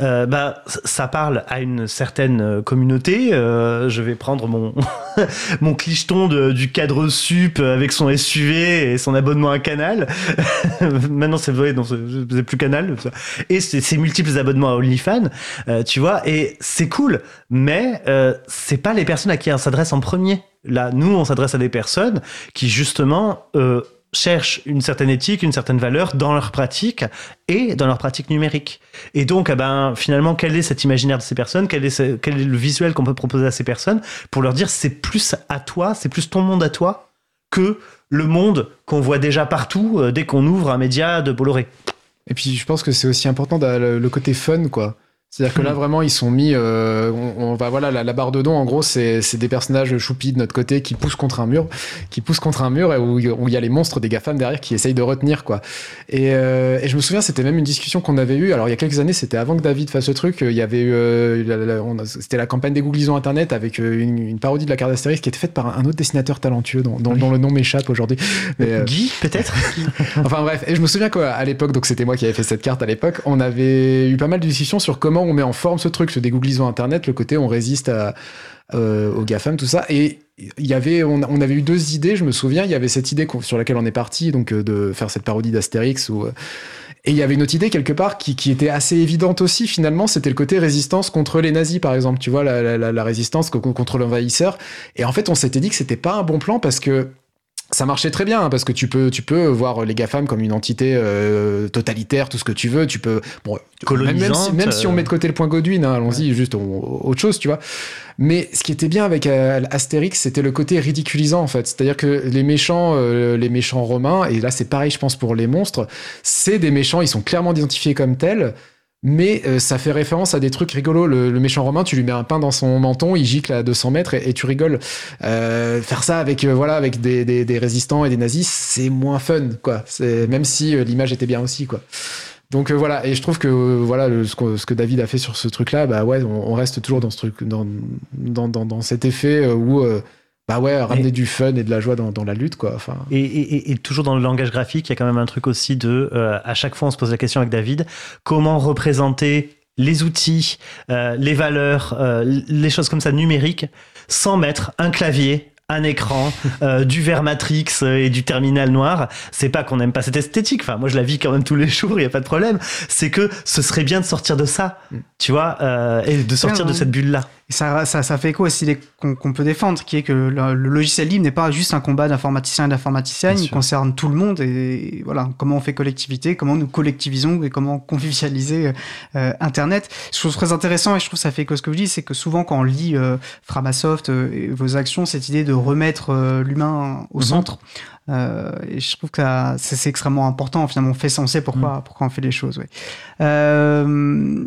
euh, bah ça parle à une certaine euh, communauté euh, je vais prendre mon mon clicheton de- du cadre sup avec son SUV et son abonnement à Canal maintenant c'est vrai non c'est plus Canal ça. et ses multiples abonnements à OnlyFans euh, tu vois, et c'est cool, mais euh, c'est pas les personnes à qui on s'adresse en premier. Là, nous, on s'adresse à des personnes qui justement euh, cherchent une certaine éthique, une certaine valeur dans leur pratique et dans leur pratique numérique. Et donc, eh ben, finalement, quel est cet imaginaire de ces personnes? Quel est, ce- quel est le visuel qu'on peut proposer à ces personnes pour leur dire c'est plus à toi, c'est plus ton monde à toi que le monde qu'on voit déjà partout euh, dès qu'on ouvre un média de Bolloré. Et puis je pense que c'est aussi important le côté fun, quoi. C'est-à-dire que là, vraiment, ils sont mis. euh, on, on va voilà, la, la barre de don, en gros, c'est c'est des personnages choupis de notre côté qui poussent contre un mur, qui poussent contre un mur et où il y a les monstres des GAFAM derrière qui essayent de retenir, quoi. Et, euh, et je me souviens, c'était même une discussion qu'on avait eue. Alors, il y a quelques années, c'était avant que David fasse ce truc. Il y avait eu. euh, c'était la campagne des googlisons Internet avec euh, une, une parodie de la carte d'Astérix qui était faite par un, autre dessinateur talentueux dont, dont- dont le nom m'échappe aujourd'hui. Euh, Guy, peut-être Enfin bref, et je me souviens qu'à l'époque, donc c'était moi qui avais fait cette carte à l'époque, on avait eu pas mal de discussions sur comment on met en forme ce truc, ce dégooglisant internet, le côté on résiste euh, aux GAFAM, tout ça. Et y avait, on, avait eu deux idées, je me souviens. Il y avait cette idée sur laquelle on est parti, donc euh, de faire cette parodie d'Astérix euh, et il y avait une autre idée quelque part qui, était assez évidente aussi finalement, c'était le côté résistance contre les nazis par exemple, tu vois, la, la- la- résistance co- contre l'envahisseur. Et en fait, on s'était dit que c'était pas un bon plan parce que ça marchait très bien hein, parce que tu peux tu peux voir les GAFAM comme une entité euh, totalitaire tout ce que tu veux. Tu peux bon, même, même si, on euh, met de côté le point Godwin hein, allons-y juste on- autre chose tu vois. Mais ce qui était bien avec euh, Astérix c'était le côté ridiculisant en fait. C'est-à-dire que les méchants euh, les méchants romains et là c'est pareil je pense pour les monstres c'est des méchants ils sont clairement identifiés comme tels mais euh, ça fait référence à des trucs rigolos. Le, méchant romain, tu lui mets un pain dans son menton, il gicle à 200 mètres et, tu rigoles. Euh, faire ça avec euh, voilà avec des, résistants et des nazis, c'est moins fun, quoi. Même si l'image était bien aussi, quoi. Donc voilà, et je trouve que voilà ce, que, David a fait sur ce truc-là, bah ouais, on, on reste toujours dans ce truc, dans dans, dans, dans cet effet où bah ouais, ramener du fun et de la joie dans, dans la lutte, quoi. Enfin, Et, et- et- toujours dans le langage graphique, il y a quand même un truc aussi de, euh, à chaque fois on se pose la question avec David, comment représenter les outils, euh, les valeurs, euh, les choses comme ça numériques, sans mettre un clavier, un écran, euh, du verre Matrix et du terminal noir. C'est pas qu'on n'aime pas cette esthétique. Enfin, moi je la vis quand même tous les jours, il y a pas de problème. C'est que ce serait bien de sortir de ça, tu vois, euh, et de sortir de non. cette bulle là. Et ça, ça, ça fait écho à cette idée qu'on qu'on peut défendre, qui est que le, le logiciel libre n'est pas juste un combat d'informaticiens et d'informaticiennes, il sûr. concerne tout le monde. Et voilà, comment on fait collectivité, comment nous collectivisons et comment convivialiser euh, Internet. Je trouve très intéressant et je trouve que ça fait écho à ce que vous dites, c'est que souvent quand on lit euh, Framasoft euh, et vos actions, cette idée de remettre euh, l'humain au Mhm. centre. Euh, et je trouve que c'est extrêmement important. Finalement, on fait ça, on sait pourquoi, pourquoi on fait les choses. Ouais. Euh,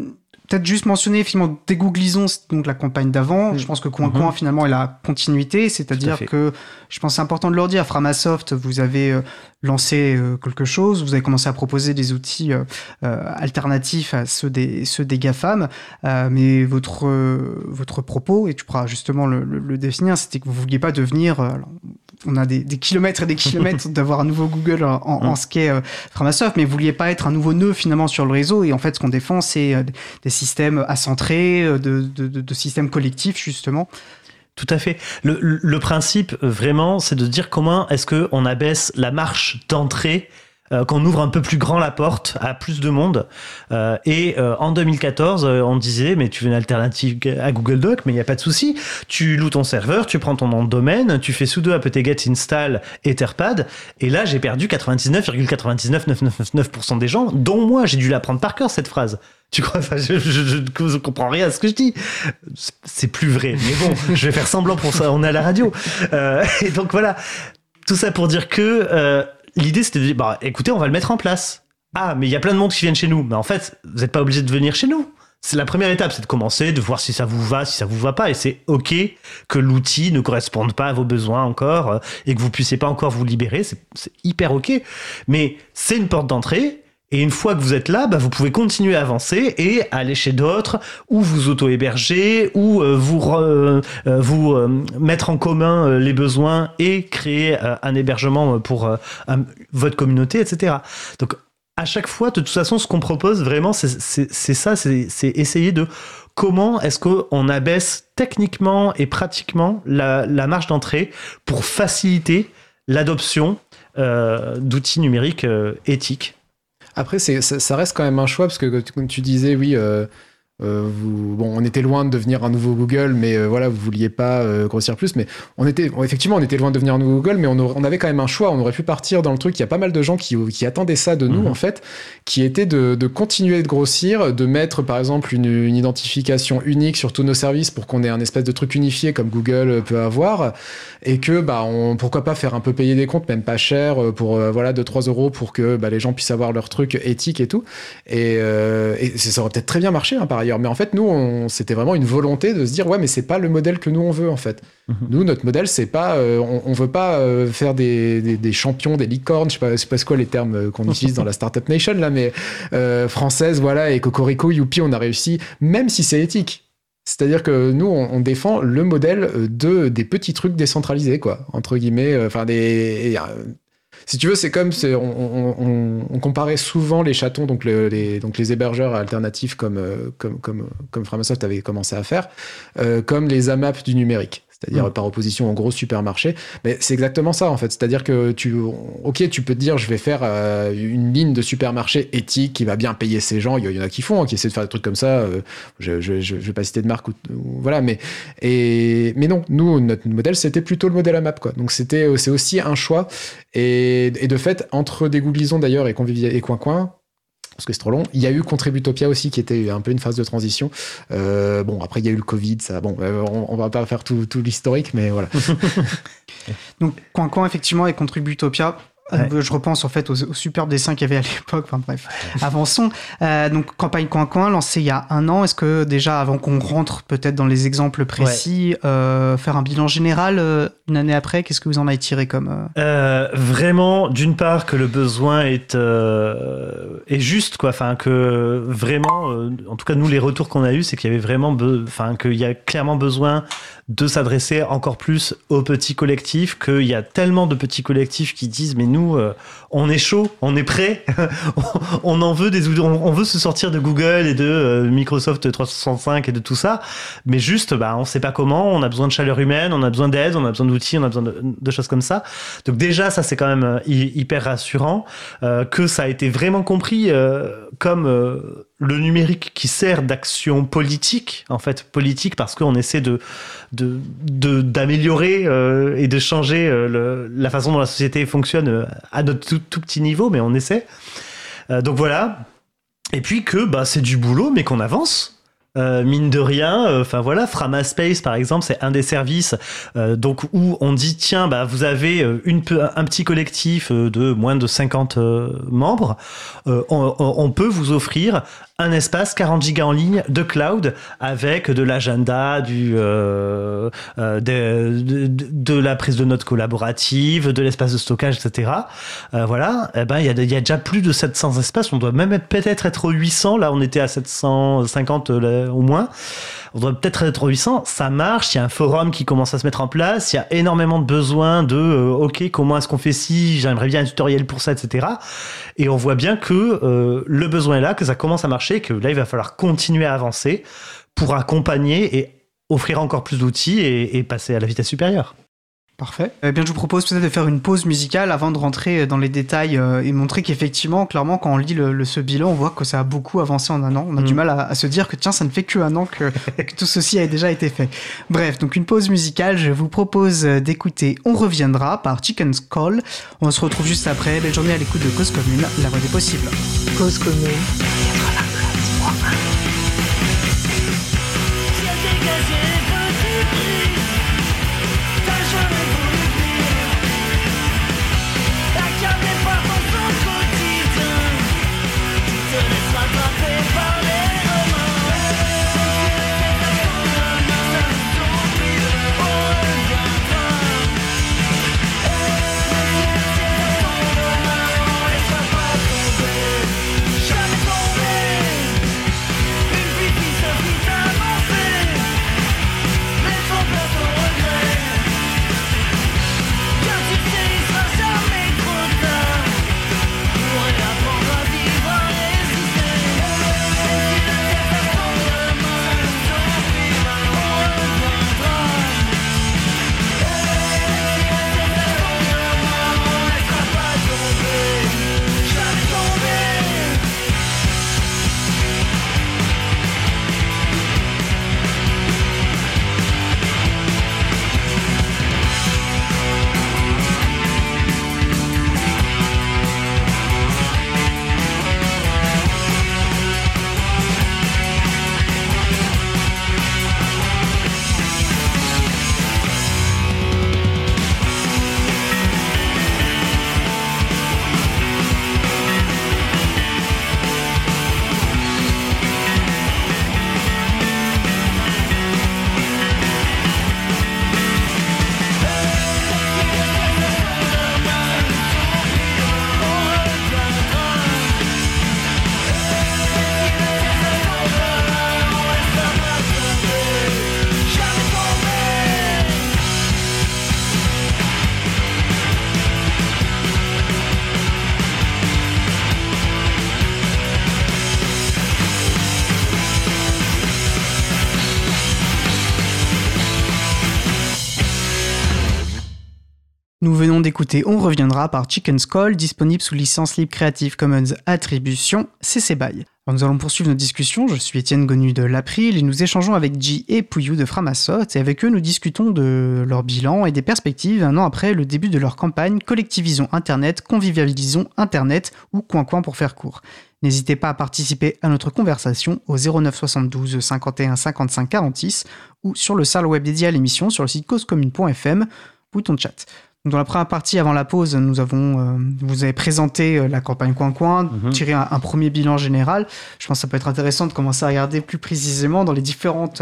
Peut-être juste mentionner finalement dégooglisons c'est donc la campagne d'avant. Mm. Je pense que Coin. Coin finalement est la continuité, c'est-à-dire que je pense que c'est important de leur dire. Framasoft, vous avez euh, lancé euh, quelque chose, vous avez commencé à proposer des outils euh, alternatifs à ceux des ceux des GAFAM, mais votre votre propos et tu pourras justement le, le- le définir, c'était que vous vouliez pas devenir alors, on a des, des kilomètres et des kilomètres d'avoir un nouveau Google en, en, en ce qu'est euh, Framasoft, mais vous vouliez pas être un nouveau nœud finalement sur le réseau. Et en fait, ce qu'on défend, c'est euh, des systèmes accentrés, euh, de, de, de, de systèmes collectifs justement. Tout à fait. Le, le- principe, vraiment, c'est de dire comment est-ce qu'on abaisse la marche d'entrée, euh, qu'on ouvre un peu plus grand la porte à plus de monde. Euh, et euh, en 2014, euh, on disait, mais tu veux une alternative à Google Doc, mais il n'y a pas de souci. Tu loues ton serveur, tu prends ton nom de domaine, tu fais sudo apt-get install etherpad, et là, j'ai perdu 99,99999% des gens, dont moi, j'ai dû l'apprendre par cœur, cette phrase. Tu crois enfin, je, je, je comprends rien à ce que je dis. C'est- C'est plus vrai, mais bon, je vais faire semblant pour ça. On est à la radio. Euh, et donc voilà, tout ça pour dire que euh, l'idée c'était de dire, bah, écoutez, on va le mettre en place. Ah, mais il y a plein de monde qui viennent chez nous. Mais en fait, vous n'êtes pas obligé de venir chez nous. C'est la première étape, c'est de commencer, de voir si ça vous va, si ça vous va pas. Et c'est OK que l'outil ne corresponde pas à vos besoins encore euh, et que vous puissiez pas encore vous libérer. C'est c'est hyper OK. Mais c'est une porte d'entrée. Et une fois que vous êtes là, bah, vous pouvez continuer à avancer et aller chez d'autres, ou vous auto-héberger, ou euh, vous, euh, vous euh, mettre en commun euh, les besoins et créer euh, un hébergement pour votre communauté, etc. Donc, à chaque fois, de toute façon, ce qu'on propose vraiment, c'est ça, c'est essayer de comment est-ce qu'on abaisse techniquement et pratiquement la, la marche d'entrée pour faciliter l'adoption d'outils numériques éthiques. Après, ça, ça reste quand même un choix parce que comme tu disais, oui, euh, euh, vous, bon, on était loin de devenir un nouveau Google, mais euh, voilà, vous vouliez pas euh, grossir plus. Mais on était, effectivement, on était loin de devenir un nouveau Google, mais on, avait quand même un choix. On aurait pu partir dans le truc. Il y a pas mal de gens qui, qui attendaient ça de nous, Mhm. en fait, qui était de, de continuer de grossir, de mettre par exemple une, une identification unique sur tous nos services pour qu'on ait un espèce de truc unifié comme Google peut avoir, et que bah, on, pourquoi pas faire un peu payer des comptes, même pas cher, pour voilà 2-3 euros pour que bah, les gens puissent avoir leur truc éthique et tout. Et, et ça aurait peut-être très bien marché hein, par ailleurs. Ailleurs. Mais en fait, nous, c'était vraiment une volonté de se dire, ouais, mais c'est pas le modèle que nous on veut en fait. Mhm. Nous, notre modèle, c'est pas, euh, on, on veut pas euh, faire des, des, des champions, des licornes. Je sais pas, je sais pas quoi les termes euh, qu'on utilise dans la startup nation là, mais euh, française, voilà, et Cocorico, youpi, on a réussi, même si c'est éthique. C'est-à-dire que nous, on, on défend le modèle de des petits trucs décentralisés, quoi, entre guillemets. Enfin, des. Si tu veux, c'est comme on comparait souvent les chatons, donc, le- les, donc les hébergeurs alternatifs comme, euh, comme, comme, comme Framasoft avait commencé à faire, euh, comme les AMAP du numérique. C'est-à-dire Mm. par opposition aux gros supermarchés. Mais c'est exactement ça, en fait. C'est-à-dire que tu, ok, tu peux te dire, je vais faire euh, une ligne de supermarché éthique qui va bien payer ces gens. Il y, en a qui font, hein, qui essaient de faire des trucs comme ça. euh, je, je, je, je vais pas citer de marque ou, ou- voilà, mais et mais non, nous notre modèle c'était plutôt le modèle AMAP quoi. Donc c'était c'est aussi un choix et, et de fait entre dégoublisons d'ailleurs et convivia et coin coin parce que c'est trop long. Il y a eu Contributopia aussi qui était un peu une phase de transition. Euh, bon après il y a eu le Covid, ça. Bon, euh, on, on va pas faire tout, tout l'historique, mais voilà. Donc, Coin Coin, effectivement, et Contributopia. Ouais. Euh, Je repense en fait aux, aux superbes dessins qu'il y avait à l'époque. Enfin bref, avançons. Euh, donc campagne coin coin lancée il y a un an. Est-ce que déjà avant qu'on rentre peut-être dans les exemples précis, euh, faire un bilan général euh, une année après, qu'est-ce que vous en avez tiré comme vraiment, d'une part, que le besoin est, est juste, quoi. Enfin, que vraiment, en tout cas, nous, les retours qu'on a eus, c'est qu'il y avait vraiment, enfin, qu'il y a clairement besoin de s'adresser encore plus aux petits collectifs, qu'il y a tellement de petits collectifs qui disent, mais nous, euh, on est chaud, on est prêt, on en veut des, on, veut se sortir de Google et de euh, Microsoft 365 et de tout ça, mais juste, bah, on sait pas comment, on a besoin de chaleur humaine, on a besoin d'aide, on a besoin d'outils, on a besoin de, choses comme ça. Donc déjà, ça c'est quand même euh, hy- hyper rassurant que ça a été vraiment compris comme le numérique qui sert d'action politique, en fait politique parce qu'on essaie de de- de- d'améliorer euh, et de changer euh, le- la façon dont la société fonctionne euh, à notre tout, tout petit niveau, mais on essaie. Euh, donc voilà. Et puis que bah, c'est du boulot, mais qu'on avance. Euh, mine de rien, enfin voilà, Framaspace par exemple, c'est un des services euh, donc où on dit tiens bah vous avez euh, une un petit collectif euh, de moins de 50 euh, membres, euh, on, peut vous offrir un espace 40 gigas en ligne de cloud avec de l'agenda, du euh, euh, de, la prise de notes collaborative, de l'espace de stockage, etc. Euh, voilà, eh ben il y a, déjà plus de 700 espaces. On doit même être- peut-être être aux 800. Là, on était à 750 euh, là, au moins. On doit peut-être être aux 800. Ça marche. Il y a un forum qui commence à se mettre en place. Il y a énormément de besoins de euh, OK, comment est-ce qu'on fait ci J'aimerais bien un tutoriel pour ça, etc. Et on voit bien que euh, le besoin est là, que ça commence à marcher, que là, il va falloir continuer à avancer pour accompagner et offrir encore plus d'outils et passer à la vitesse supérieure. Parfait. Eh bien, je vous propose peut-être de faire une pause musicale avant de rentrer dans les détails euh, et montrer qu'effectivement, clairement, quand on lit le, le- ce bilan, on voit que ça a beaucoup avancé en un an. On a Mm. du mal à, à se dire que tiens, ça ne fait que un an que, que tout ceci a déjà été fait. Bref, donc une pause musicale. Je vous propose euh, d'écouter On reviendra par Chicken's Call. On se retrouve juste après. Belle journée à l'écoute de Cause Commune, la voix des possibles. Cause commune. On reviendra par Chicken Skull, disponible sous licence libre Creative Commons Attribution CC BY. Nous allons poursuivre notre discussion. Je suis Étienne Gonu de l'April et nous échangeons avec J et Pouillou de Framasoft et avec eux nous discutons de leur bilan et des perspectives un an après le début de leur campagne Collectivisons Internet, convivialisons Internet ou Coin Coin pour faire court. N'hésitez pas à participer à notre conversation au 09 72 51 55 46 ou sur le salon web dédié à l'émission sur le site causecommune.fm, bouton chat. Dans la première partie, avant la pause, nous avons, euh, vous avez présenté euh, la campagne Coin Coin, Mhm. tiré un, un premier bilan général. Je pense que ça peut être intéressant de commencer à regarder plus précisément dans les différentes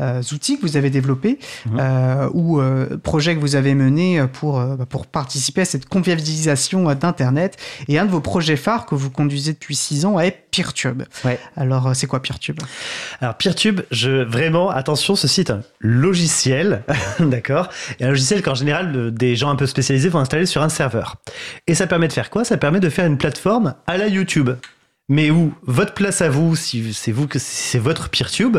euh, outils que vous avez développés Mhm. euh, ou projets que vous avez menés pour, bah, pour participer à cette convivialisation d'Internet. Et un de vos projets phares que vous conduisez depuis six ans est PeerTube. Ouais. Alors, c'est quoi PeerTube? Alors PeerTube, je vraiment attention, ceci est un logiciel, d'accord, et un logiciel qu'en général des gens un peu spécialisés vont installer sur un serveur. Et ça permet de faire quoi? Ça permet de faire une plateforme à la YouTube. Mais où votre place à vous, si c'est vous que c'est votre PeerTube,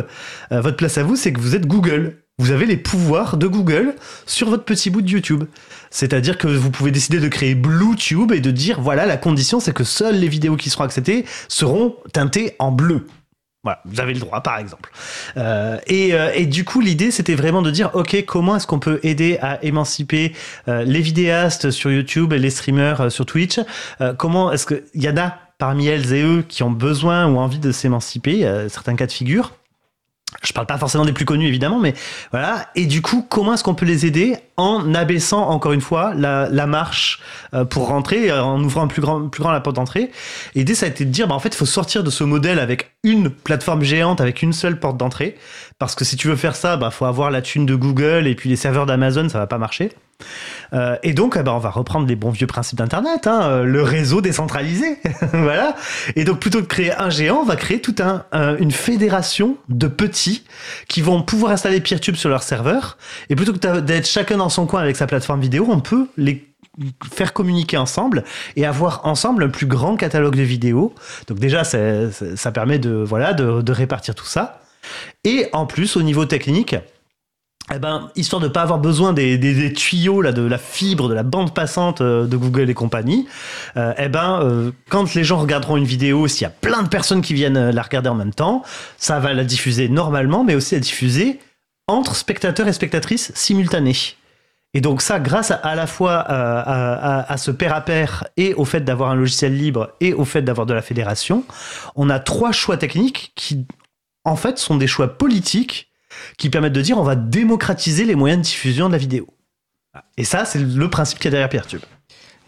euh, votre place à vous, c'est que vous êtes Google. Vous avez les pouvoirs de Google sur votre petit bout de YouTube. C'est-à-dire que vous pouvez décider de créer BlueTube et de dire voilà, la condition c'est que seules les vidéos qui seront acceptées seront teintées en bleu. Voilà, vous avez le droit, par exemple. Euh, et, euh, et du coup, l'idée, c'était vraiment de dire, ok, comment est-ce qu'on peut aider à émanciper euh, les vidéastes sur YouTube et les streamers euh, sur Twitch? Euh, Comment est-ce qu'il y en a parmi elles et eux qui ont besoin ou envie de s'émanciper, euh, certains cas de figure? Je parle pas forcément des plus connus évidemment, mais voilà. Et du coup, comment est-ce qu'on peut les aider en abaissant encore une fois la, marche euh, pour rentrer, euh, en ouvrant plus grand, plus grand la porte d'entrée? L'idée, ça a été de dire, bah, en fait, il faut sortir de ce modèle avec une plateforme géante, avec une seule porte d'entrée, parce que si tu veux faire ça, bah, faut avoir la thune de Google et puis les serveurs d'Amazon, ça va pas marcher. Euh, et donc, eh ben, on va reprendre les bons vieux principes d'Internet, hein, euh, le réseau décentralisé, voilà. Et donc, plutôt que de créer un géant, on va créer toute un, un- une fédération de petits qui vont pouvoir installer PeerTube sur leur serveur. Et plutôt que d'être chacun dans son coin avec sa plateforme vidéo, on peut les faire communiquer ensemble et avoir ensemble un plus grand catalogue de vidéos. Donc déjà, ça permet de, voilà, de répartir tout ça. Et en plus, au niveau technique, eh ben, histoire de pas avoir besoin des, des- tuyaux là, de la fibre, de la bande passante euh, de Google et compagnie, euh, eh ben, euh, quand les gens regarderont une vidéo, s'il y a plein de personnes qui viennent la regarder en même temps, ça va la diffuser normalement, mais aussi la diffuser entre spectateurs et spectatrices simultanés. Et donc ça, grâce à, la fois à, à- ce pair à pair et au fait d'avoir un logiciel libre et au fait d'avoir de la fédération, on a trois choix techniques qui, en fait, sont des choix politiques qui permettent de dire on va démocratiser les moyens de diffusion de la vidéo. Et ça, c'est le principe qu'il y a derrière PeerTube.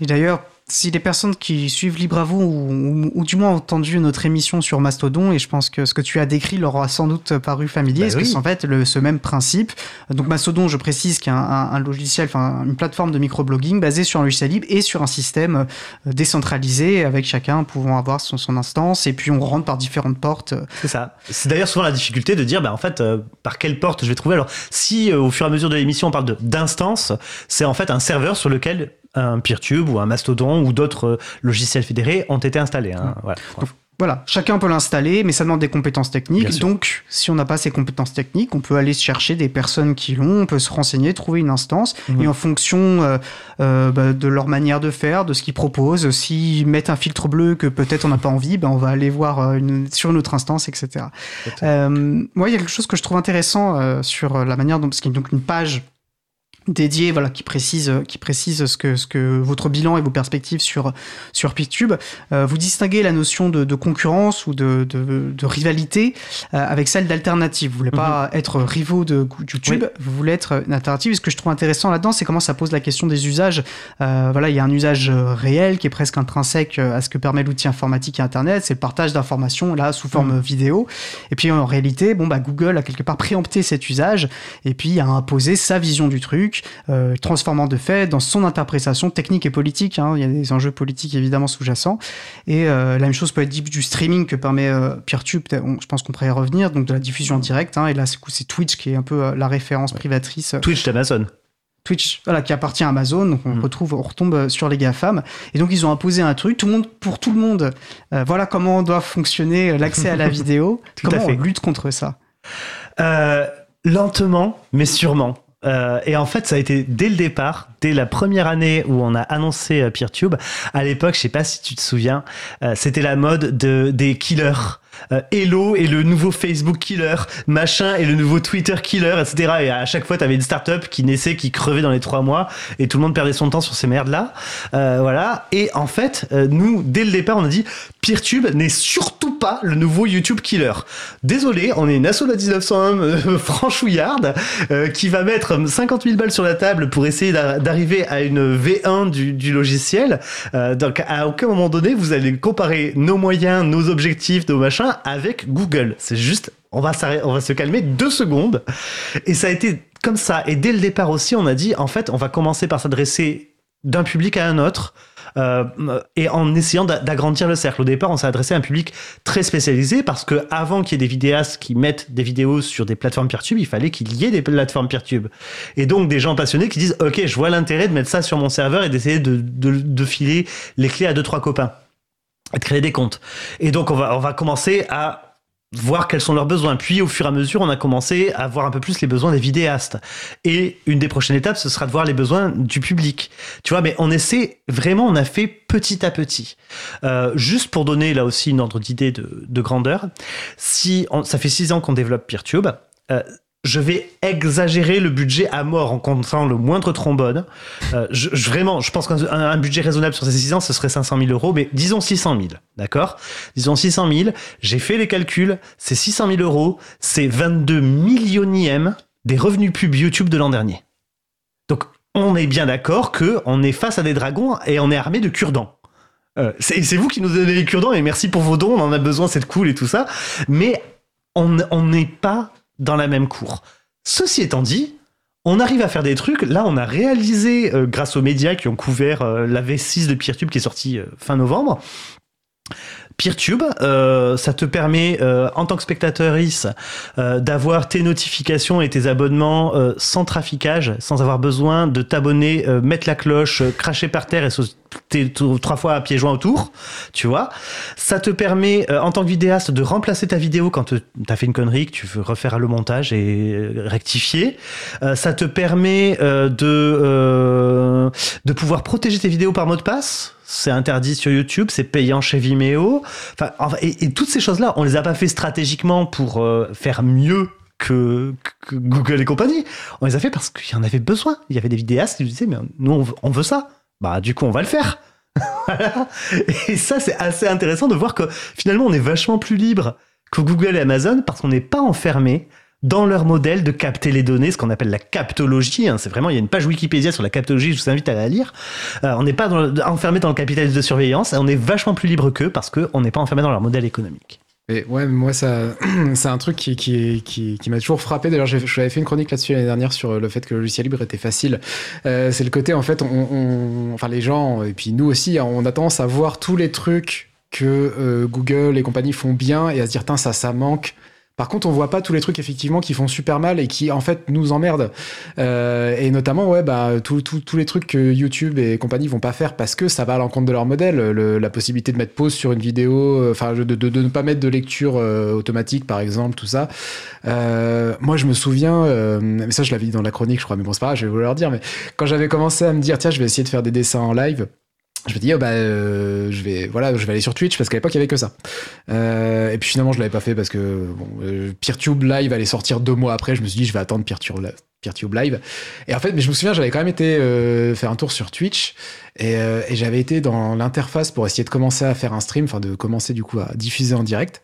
Et d'ailleurs, si les personnes qui suivent vous ou, ou- ou du moins ont entendu notre émission sur Mastodon, et je pense que ce que tu as décrit leur aura sans doute paru familier, Bah oui. c'est en fait le, ce même principe? Donc Mastodon, je précise, qui est un, un- un logiciel, enfin une plateforme de microblogging basée sur un logiciel libre et sur un système euh, décentralisé avec chacun pouvant avoir son, son instance, et puis on rentre par différentes portes. C'est ça. C'est d'ailleurs souvent la difficulté de dire, bah, en fait, euh, par quelle porte je vais trouver? Alors, si euh, au fur et à mesure de l'émission on parle d'instance, c'est en fait un serveur sur lequel un PeerTube ou un Mastodon ou d'autres euh, logiciels fédérés ont été installés. hein. Voilà. Donc, Voilà, chacun peut l'installer, mais ça demande des compétences techniques. Donc, si on n'a pas ces compétences techniques, on peut aller chercher des personnes qui l'ont, on peut se renseigner, trouver une instance, Mhm. et en fonction euh, euh, bah, de leur manière de faire, de ce qu'ils proposent, s'ils mettent un filtre bleu que peut-être on n'a pas envie, ben on va aller voir euh, une- sur une autre instance, etc. Euh, moi, il y a quelque chose que je trouve intéressant euh, sur la manière dont, parce qu'il y a donc une page dédiée, voilà, qui précise, qui précise ce que, ce que votre bilan et vos perspectives sur, sur PicTube. Euh, vous distinguez la notion de, de concurrence ou de, de, de rivalité euh, avec celle d'alternative. Vous voulez pas être rivaux de YouTube, Oui. vous voulez être une alternative. Et ce que je trouve intéressant là-dedans, c'est comment ça pose la question des usages. Euh, voilà, il y a un usage euh, réel qui est presque intrinsèque euh, à ce que permet l'outil informatique et Internet, c'est le partage d'informations là sous forme vidéo. Et puis en réalité, bon bah Google a quelque part préempté cet usage et puis a imposé sa vision du truc, euh, transformant de fait dans son interprétation technique et politique. hein. Il y a des enjeux politiques évidemment sous-jacents. Et euh, la même chose peut être dit du streaming que permet euh, PeerTube. on- je pense qu'on pourrait y revenir, donc de la diffusion en direct. hein. et là, c'est Twitch qui est un peu la référence privatrice. Twitch d'Amazon. Twitch, voilà, qui appartient à Amazon, donc on Mm. retrouve, on retombe sur les GAFAM. Et donc ils ont imposé un truc, tout le monde, pour tout le monde, euh, voilà comment doit fonctionner l'accès à la vidéo. Comment on lutte contre ça? Euh, lentement, mais sûrement. Euh, et en fait, ça a été dès le départ, dès la première année où on a annoncé euh, PeerTube. À l'époque, je sais pas si tu te souviens, euh, c'était la mode de, des killers. Euh, Hello est le nouveau Facebook killer, machin est le nouveau Twitter killer, etc. Et à chaque fois, tu avais une startup qui naissait, qui crevait dans les trois mois, et tout le monde perdait son temps sur ces merdes-là. Euh, voilà. Et en fait, euh, nous, dès le départ, on a dit PeerTube n'est surtout pas le nouveau YouTube killer. Désolé, on est une asso de 1901 euh, franchouillarde qui va mettre 50 000 balles sur la table pour essayer d'a- d'arriver à une V1 du, logiciel. Donc, à aucun moment donné, vous allez comparer nos moyens, nos objectifs, nos machins avec Google. C'est juste, on va, se calmer deux secondes. Et ça a été comme ça. Et dès le départ aussi, on a dit, en fait, on va commencer par s'adresser d'un public à un autre. euh, et en essayant d'a- d'agrandir le cercle. Au départ, on s'est adressé à un public très spécialisé parce que avant qu'il y ait des vidéastes qui mettent des vidéos sur des plateformes PeerTube, il fallait qu'il y ait des plateformes PeerTube. Et donc des gens passionnés qui disent OK, je vois l'intérêt de mettre ça sur mon serveur et d'essayer de, de, de filer les clés à deux trois copains et créer des comptes. Et donc on va on va commencer à voir quels sont leurs besoins. Puis au fur et à mesure, on a commencé à voir un peu plus les besoins des vidéastes. Et une des prochaines étapes, ce sera de voir les besoins du public. Tu vois, mais on essaie vraiment, on a fait petit à petit. Euh, juste pour donner là aussi une ordre d'idée de, de grandeur, si on- ça fait six ans qu'on développe PeerTube, euh, je vais exagérer le budget à mort en comptant le moindre trombone. Euh, vraiment, je pense qu'un un budget raisonnable sur ces 6 ans, ce serait 500 000 euros, mais disons 600 000, d'accord? Disons 600 000, j'ai fait les calculs, c'est 600 000 euros, c'est 22 millionièmes des revenus pub YouTube de l'an dernier. Donc, on est bien d'accord que on est face à des dragons et on est armé de cure-dents. Euh, c'est vous qui nous donnez les cure-dents et merci pour vos dons, on en a besoin, c'est cool et tout ça. Mais on n'est pas dans la même cour. Ceci étant dit, on arrive à faire des trucs. Là, on a réalisé, euh, grâce aux médias qui ont couvert euh, la V6 de PeerTube qui est sortie euh, fin novembre. PeerTube, euh, ça te permet, euh, en tant que spectateur IS, euh, d'avoir tes notifications et tes abonnements euh, sans traficage, sans avoir besoin de t'abonner, mettre la cloche, cracher par terre et sauter trois fois à pieds joints autour, tu vois. Ça te permet, en tant que vidéaste, de remplacer ta vidéo quand tu as fait une connerie, que tu veux refaire le montage et rectifier. Ça te permet de, de pouvoir protéger tes vidéos par mot de passe. C'est interdit sur YouTube, c'est payant chez Vimeo. Enfin, et, et toutes ces choses-là, on les a pas fait stratégiquement pour euh, faire mieux que, Google et compagnie. On les a fait parce qu'il y en avait besoin. Il y avait des vidéastes qui disaient, mais nous, on veut, ça. Bah, du coup, on va le faire. Et ça, c'est assez intéressant de voir que finalement, on est vachement plus libre que Google et Amazon parce qu'on n'est pas enfermé dans leur modèle de capter les données, ce qu'on appelle la captologie. hein. C'est vraiment, il y a une page Wikipédia sur la captologie, je vous invite à la lire. Euh, on n'est pas enfermé dans le capitalisme de surveillance, on est vachement plus libre qu'eux parce qu'on n'est pas enfermé dans leur modèle économique. Et ouais, moi, ça, c'est un truc qui, qui, qui, m'a toujours frappé. D'ailleurs, j'avais fait une chronique là-dessus l'année dernière sur le fait que le logiciel libre était facile. Euh, c'est le côté, en fait, enfin, les gens, et puis nous aussi, hein, on a tendance à voir tous les trucs que euh, Google et compagnie font bien et à se dire, tiens, ça, ça manque. Par contre, on voit pas tous les trucs effectivement qui font super mal et qui en fait nous emmerdent. Euh, et notamment, ouais, bah, tous les trucs que YouTube et compagnie vont pas faire parce que ça va à l'encontre de leur modèle. Le- la possibilité de mettre pause sur une vidéo, euh, enfin, de, de- de ne pas mettre de lecture euh, automatique, par exemple, tout ça. Euh, moi, je me souviens, mais ça, je l'avais dit dans la chronique, je crois, mais bon, c'est pas grave, je vais vous le redire. Mais quand j'avais commencé à me dire, tiens, je vais essayer de faire des dessins en live. Je me dis, oh, bah, euh, je vais, voilà, je vais aller sur Twitch parce qu'à l'époque il y avait que ça. Euh, et puis finalement, je l'avais pas fait parce que bon, euh, PeerTube Live allait sortir deux mois après. Je me suis dit, je vais attendre PeerTube, PeerTube Live. Et en fait, mais je me souviens, j'avais quand même été euh, faire un tour sur Twitch et, euh, et j'avais été dans l'interface pour essayer de commencer à faire un stream, enfin de commencer du coup à diffuser en direct.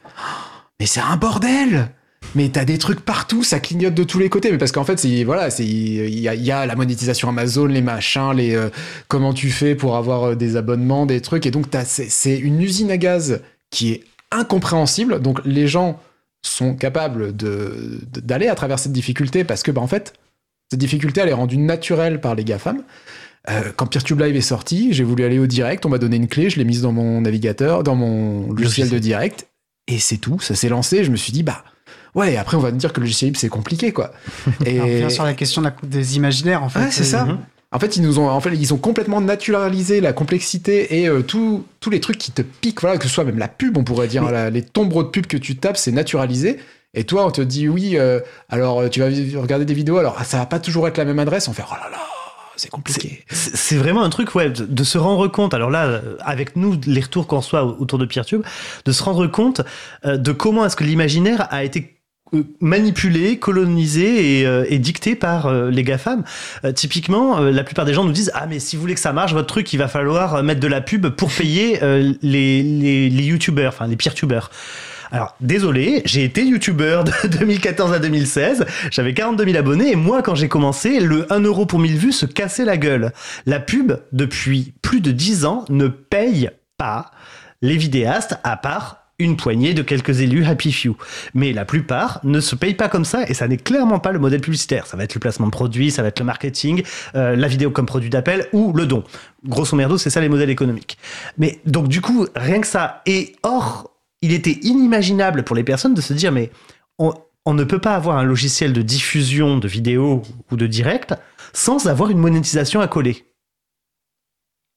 Mais c'est un bordel! Mais t'as des trucs partout, ça clignote de tous les côtés. Mais parce qu'en fait, c'est voilà, c'est il y a, il y a la monétisation Amazon, les machins, les euh, comment tu fais pour avoir euh, des abonnements, des trucs. Et donc c'est une usine à gaz qui est incompréhensible. Donc les gens sont capables de- d'aller à travers cette difficulté parce que bah en fait cette difficulté elle est rendue naturelle par les GAFAM. Euh, quand PeerTube Live est sorti, j'ai voulu aller au direct, on m'a donné une clé, je l'ai mise dans mon navigateur, dans mon logiciel de direct, et c'est tout, ça s'est lancé. Je me suis dit, bah ouais, après on va me dire que le logiciel libre c'est compliqué quoi. Et On revient sur la question de la- des imaginaires, en fait. Ouais, c'est ça. Mhm. En fait, ils nous ont, en fait, ils ont complètement naturalisé la complexité et euh, tous les trucs qui te piquent, voilà, que ce soit même la pub, on pourrait dire, la- les tombereaux de pub que tu tapes, c'est naturalisé. Et toi, on te dit oui, euh, alors euh, tu vas regarder des vidéos, alors ah, ça va pas toujours être la même adresse. On fait oh là là, c'est compliqué. C'est vraiment un truc, ouais, de, de se rendre compte. Alors là, euh, avec nous, les retours qu'on reçoit autour de PeerTube, de se rendre compte euh, de comment est-ce que l'imaginaire a été euh, manipulé, colonisé et, euh, et dicté par euh, les GAFAM. Euh, typiquement, euh, la plupart des gens nous disent Ah, mais si vous voulez que ça marche, votre truc, il va falloir euh, mettre de la pub pour payer les, les, YouTubers, enfin les PeerTubers. Alors, désolé, j'ai été youtubeur de 2014 à 2016, j'avais 42 000 abonnés, et moi, quand j'ai commencé, le 1 euro pour 1000 vues se cassait la gueule. La pub, depuis plus de 10 ans, ne paye pas les vidéastes, à part une poignée de quelques élus happy few. Mais la plupart ne se payent pas comme ça, et ça n'est clairement pas le modèle publicitaire. Ça va être le placement de produits, ça va être le marketing, euh, la vidéo comme produit d'appel, ou le don. Grosso merdo, c'est ça les modèles économiques. Mais donc, du coup, rien que ça. Et or, il était inimaginable pour les personnes de se dire, mais on, on ne peut pas avoir un logiciel de diffusion de vidéos ou de direct sans avoir une monétisation à coller.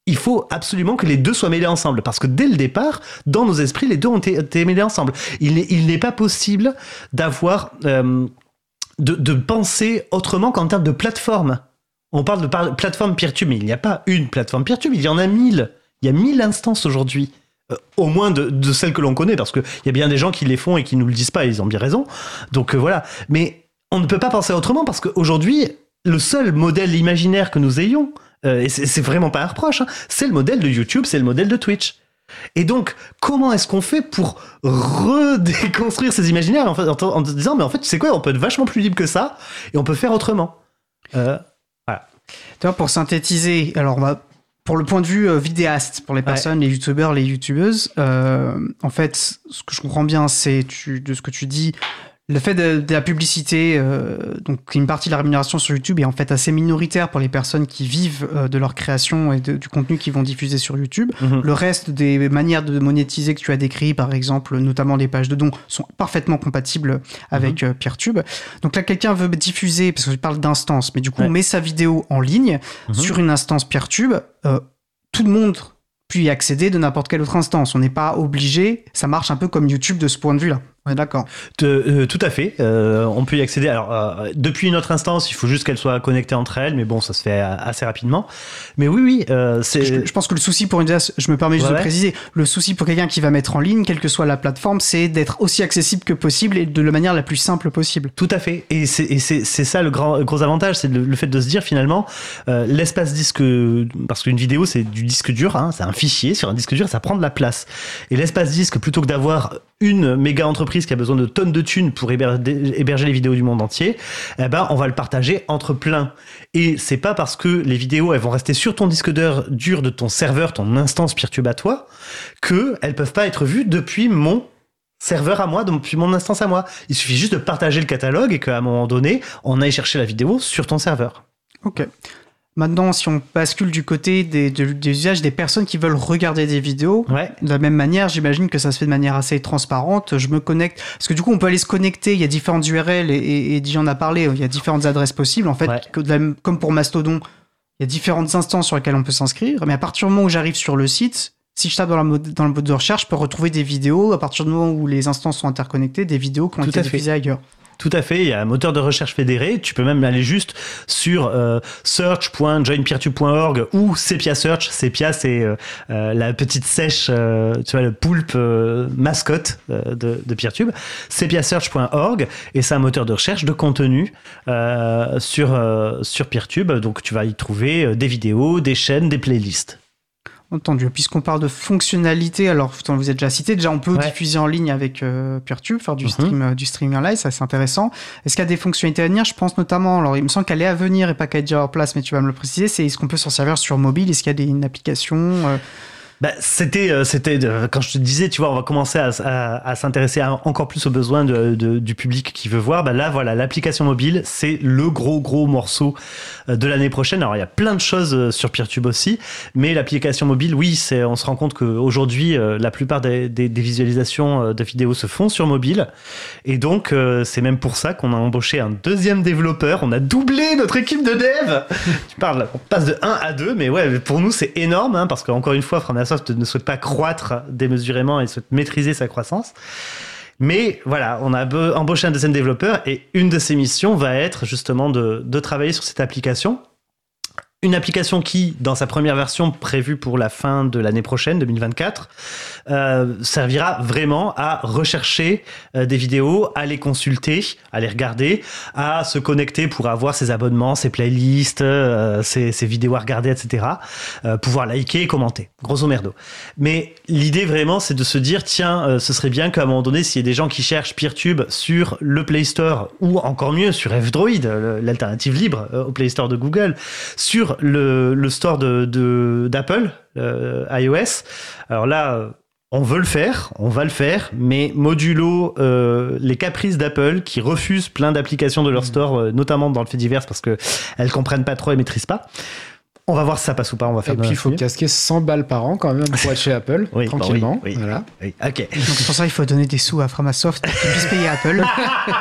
Il faut absolument que les deux soient mêlés ensemble, parce que dès le départ, dans nos esprits, les deux ont été, mêlés ensemble. Il n'est, pas possible d'avoir, euh, de, penser autrement qu'en termes de plateforme. On parle de plateforme PeerTube, mais il n'y a pas une plateforme PeerTube, il y en a mille. Il y a mille instances aujourd'hui. Euh, au moins de, celles que l'on connaît, parce qu'il y a bien des gens qui les font et qui nous le disent pas, ils ont bien raison. Donc euh, voilà. Mais on ne peut pas penser autrement, parce qu'aujourd'hui, le seul modèle imaginaire que nous ayons, euh, et c'est vraiment pas un reproche, hein, c'est le modèle de YouTube, c'est le modèle de Twitch. Et donc, comment est-ce qu'on fait pour redéconstruire ces imaginaires en, en, en disant, mais en fait, tu sais quoi, on peut être vachement plus libre que ça, et on peut faire autrement. Euh, Tu vois, pour synthétiser, alors on va pour le point de vue euh, vidéaste, pour les personnes, les youtubeurs, les youtubeuses, euh, en fait, ce que je comprends bien, c'est de ce que tu dis, le fait de, de la publicité, euh, donc une partie de la rémunération sur YouTube est en fait assez minoritaire pour les personnes qui vivent euh, de leur création et de- du contenu qu'ils vont diffuser sur YouTube. Mhm. Le reste des manières de monétiser que tu as décrit, par exemple, notamment les pages de dons, sont parfaitement compatibles avec euh, PeerTube. Donc là, quelqu'un veut diffuser, parce que je parle d'instance, mais du coup, Ouais. on met sa vidéo en ligne Mhm. sur une instance PeerTube. tout le monde peut y accéder de n'importe quelle autre instance. On n'est pas obligé. Ça marche un peu comme YouTube de ce point de vue-là. Est d'accord. Euh, tout à fait. Euh, on peut y accéder. Alors, euh, depuis une autre instance, il faut juste qu'elles soient connectées entre elles, mais bon, ça se fait assez rapidement. Mais oui, oui, c'est. Je, je pense que le souci pour une je me permets juste Ouais, de ouais. préciser, le souci pour quelqu'un qui va mettre en ligne, quelle que soit la plateforme, c'est d'être aussi accessible que possible et de la manière la plus simple possible. Tout à fait. Et c'est ça le grand, gros avantage, c'est le, le fait de se dire finalement, l'espace disque, parce qu'une vidéo c'est du disque dur, hein, c'est un fichier sur un disque dur, ça prend de la place. Et l'espace disque, plutôt que d'avoir une méga entreprise qui a besoin de tonnes de thunes pour héberger, les vidéos du monde entier, eh ben on va le partager entre plein. Et c'est pas parce que les vidéos elles vont rester sur ton disque dur dur de ton serveur, ton instance PeerTube à toi, que elles peuvent pas être vues depuis mon serveur à moi, depuis mon instance à moi. Il suffit juste de partager le catalogue et qu'à un moment donné, on aille chercher la vidéo sur ton serveur. Ok. Maintenant, si on bascule du côté des, de- des usages des personnes qui veulent regarder des vidéos, Ouais. de la même manière, j'imagine que ça se fait de manière assez transparente. Je me connecte. Parce que du coup, on peut aller se connecter. Il y a différentes URL et, et, et en a parlé. Il y a différentes adresses possibles. En fait, Ouais. que de la même- comme pour Mastodon, il y a différentes instances sur lesquelles on peut s'inscrire. Mais à partir du moment où j'arrive sur le site, si je tape dans, la mode- dans le mode de recherche, je peux retrouver des vidéos. À partir du moment où les instances sont interconnectées, des vidéos qui ont Tout été diffusées ailleurs. Tout à fait, il y a un moteur de recherche fédéré. Tu peux même aller juste sur euh, search.joinpeertube.org ou Sepia Search. Sepia, c'est euh, euh, la petite sèche, tu vois, le poulpe mascotte de, de Peertube. Sepiasearch.org et c'est un moteur de recherche de contenu sur, sur Peertube. Donc tu vas y trouver des vidéos, des chaînes, des playlists. Entendu. Puisqu'on parle de fonctionnalité, alors vous vous êtes déjà cité, déjà on peut Ouais. diffuser en ligne avec euh, PeerTube, faire du Mhm. stream, euh, du streaming en live, ça c'est intéressant. Est-ce qu'il y a des fonctionnalités à venir? Je pense notamment, alors il me semble qu'elle est à venir et pas qu'elle est déjà en place, mais tu vas me le préciser. C'est est-ce qu'on peut s'en servir sur mobile? Est-ce qu'il y a des, une application euh, Bah, c'était, euh, c'était euh, quand je te disais, tu vois, on va commencer à, s'intéresser encore plus aux besoins du public qui veut voir. Bah là, voilà, l'application mobile, c'est le gros gros morceau euh, de l'année prochaine. Alors, il y a plein de choses sur PeerTube aussi, mais l'application mobile, oui, c'est, on se rend compte qu'aujourd'hui, la plupart des, visualisations de vidéos se font sur mobile, et donc c'est même pour ça qu'on a embauché un deuxième développeur. On a doublé notre équipe de dev. tu parles, on passe de 1 à 2, mais ouais, pour nous c'est énorme hein, parce qu'encore une fois, Framasoft ne souhaite pas croître démesurément et souhaite maîtriser sa croissance. Mais voilà, on a embauché un deuxième développeur et une de ses missions va être justement de travailler sur cette application. Une application qui, dans sa première version prévue pour la fin de l'année prochaine, 2024, euh, servira vraiment à rechercher euh, des vidéos, à les consulter, à les regarder, à se connecter pour avoir ses abonnements, ses playlists, euh, ses, vidéos à regarder, etc. Pouvoir liker et commenter, grosso merdo. Mais l'idée vraiment, c'est de se dire, tiens, ce serait bien qu'à un moment donné, s'il y a des gens qui cherchent PeerTube sur le Play Store, ou encore mieux, sur F-Droid, l'alternative libre au Play Store de Google, sur le, le store de- d'Apple, euh, iOS, alors là... on veut le faire, on va le faire, mais modulo euh, les caprices d'Apple qui refusent plein d'applications de leur store, euh, notamment dans le fait divers parce que elles comprennent pas trop et maîtrisent pas. On va voir si ça passe ou pas. On va faire Et puis, il faut casquer 100 balles par an quand même pour être chez Apple, Oui, bah tranquillement. oui, oui. Voilà. Oui, ok. Donc c'est pour ça qu'il faut donner des sous à Framasoft pour qu'ils puissent payer Apple.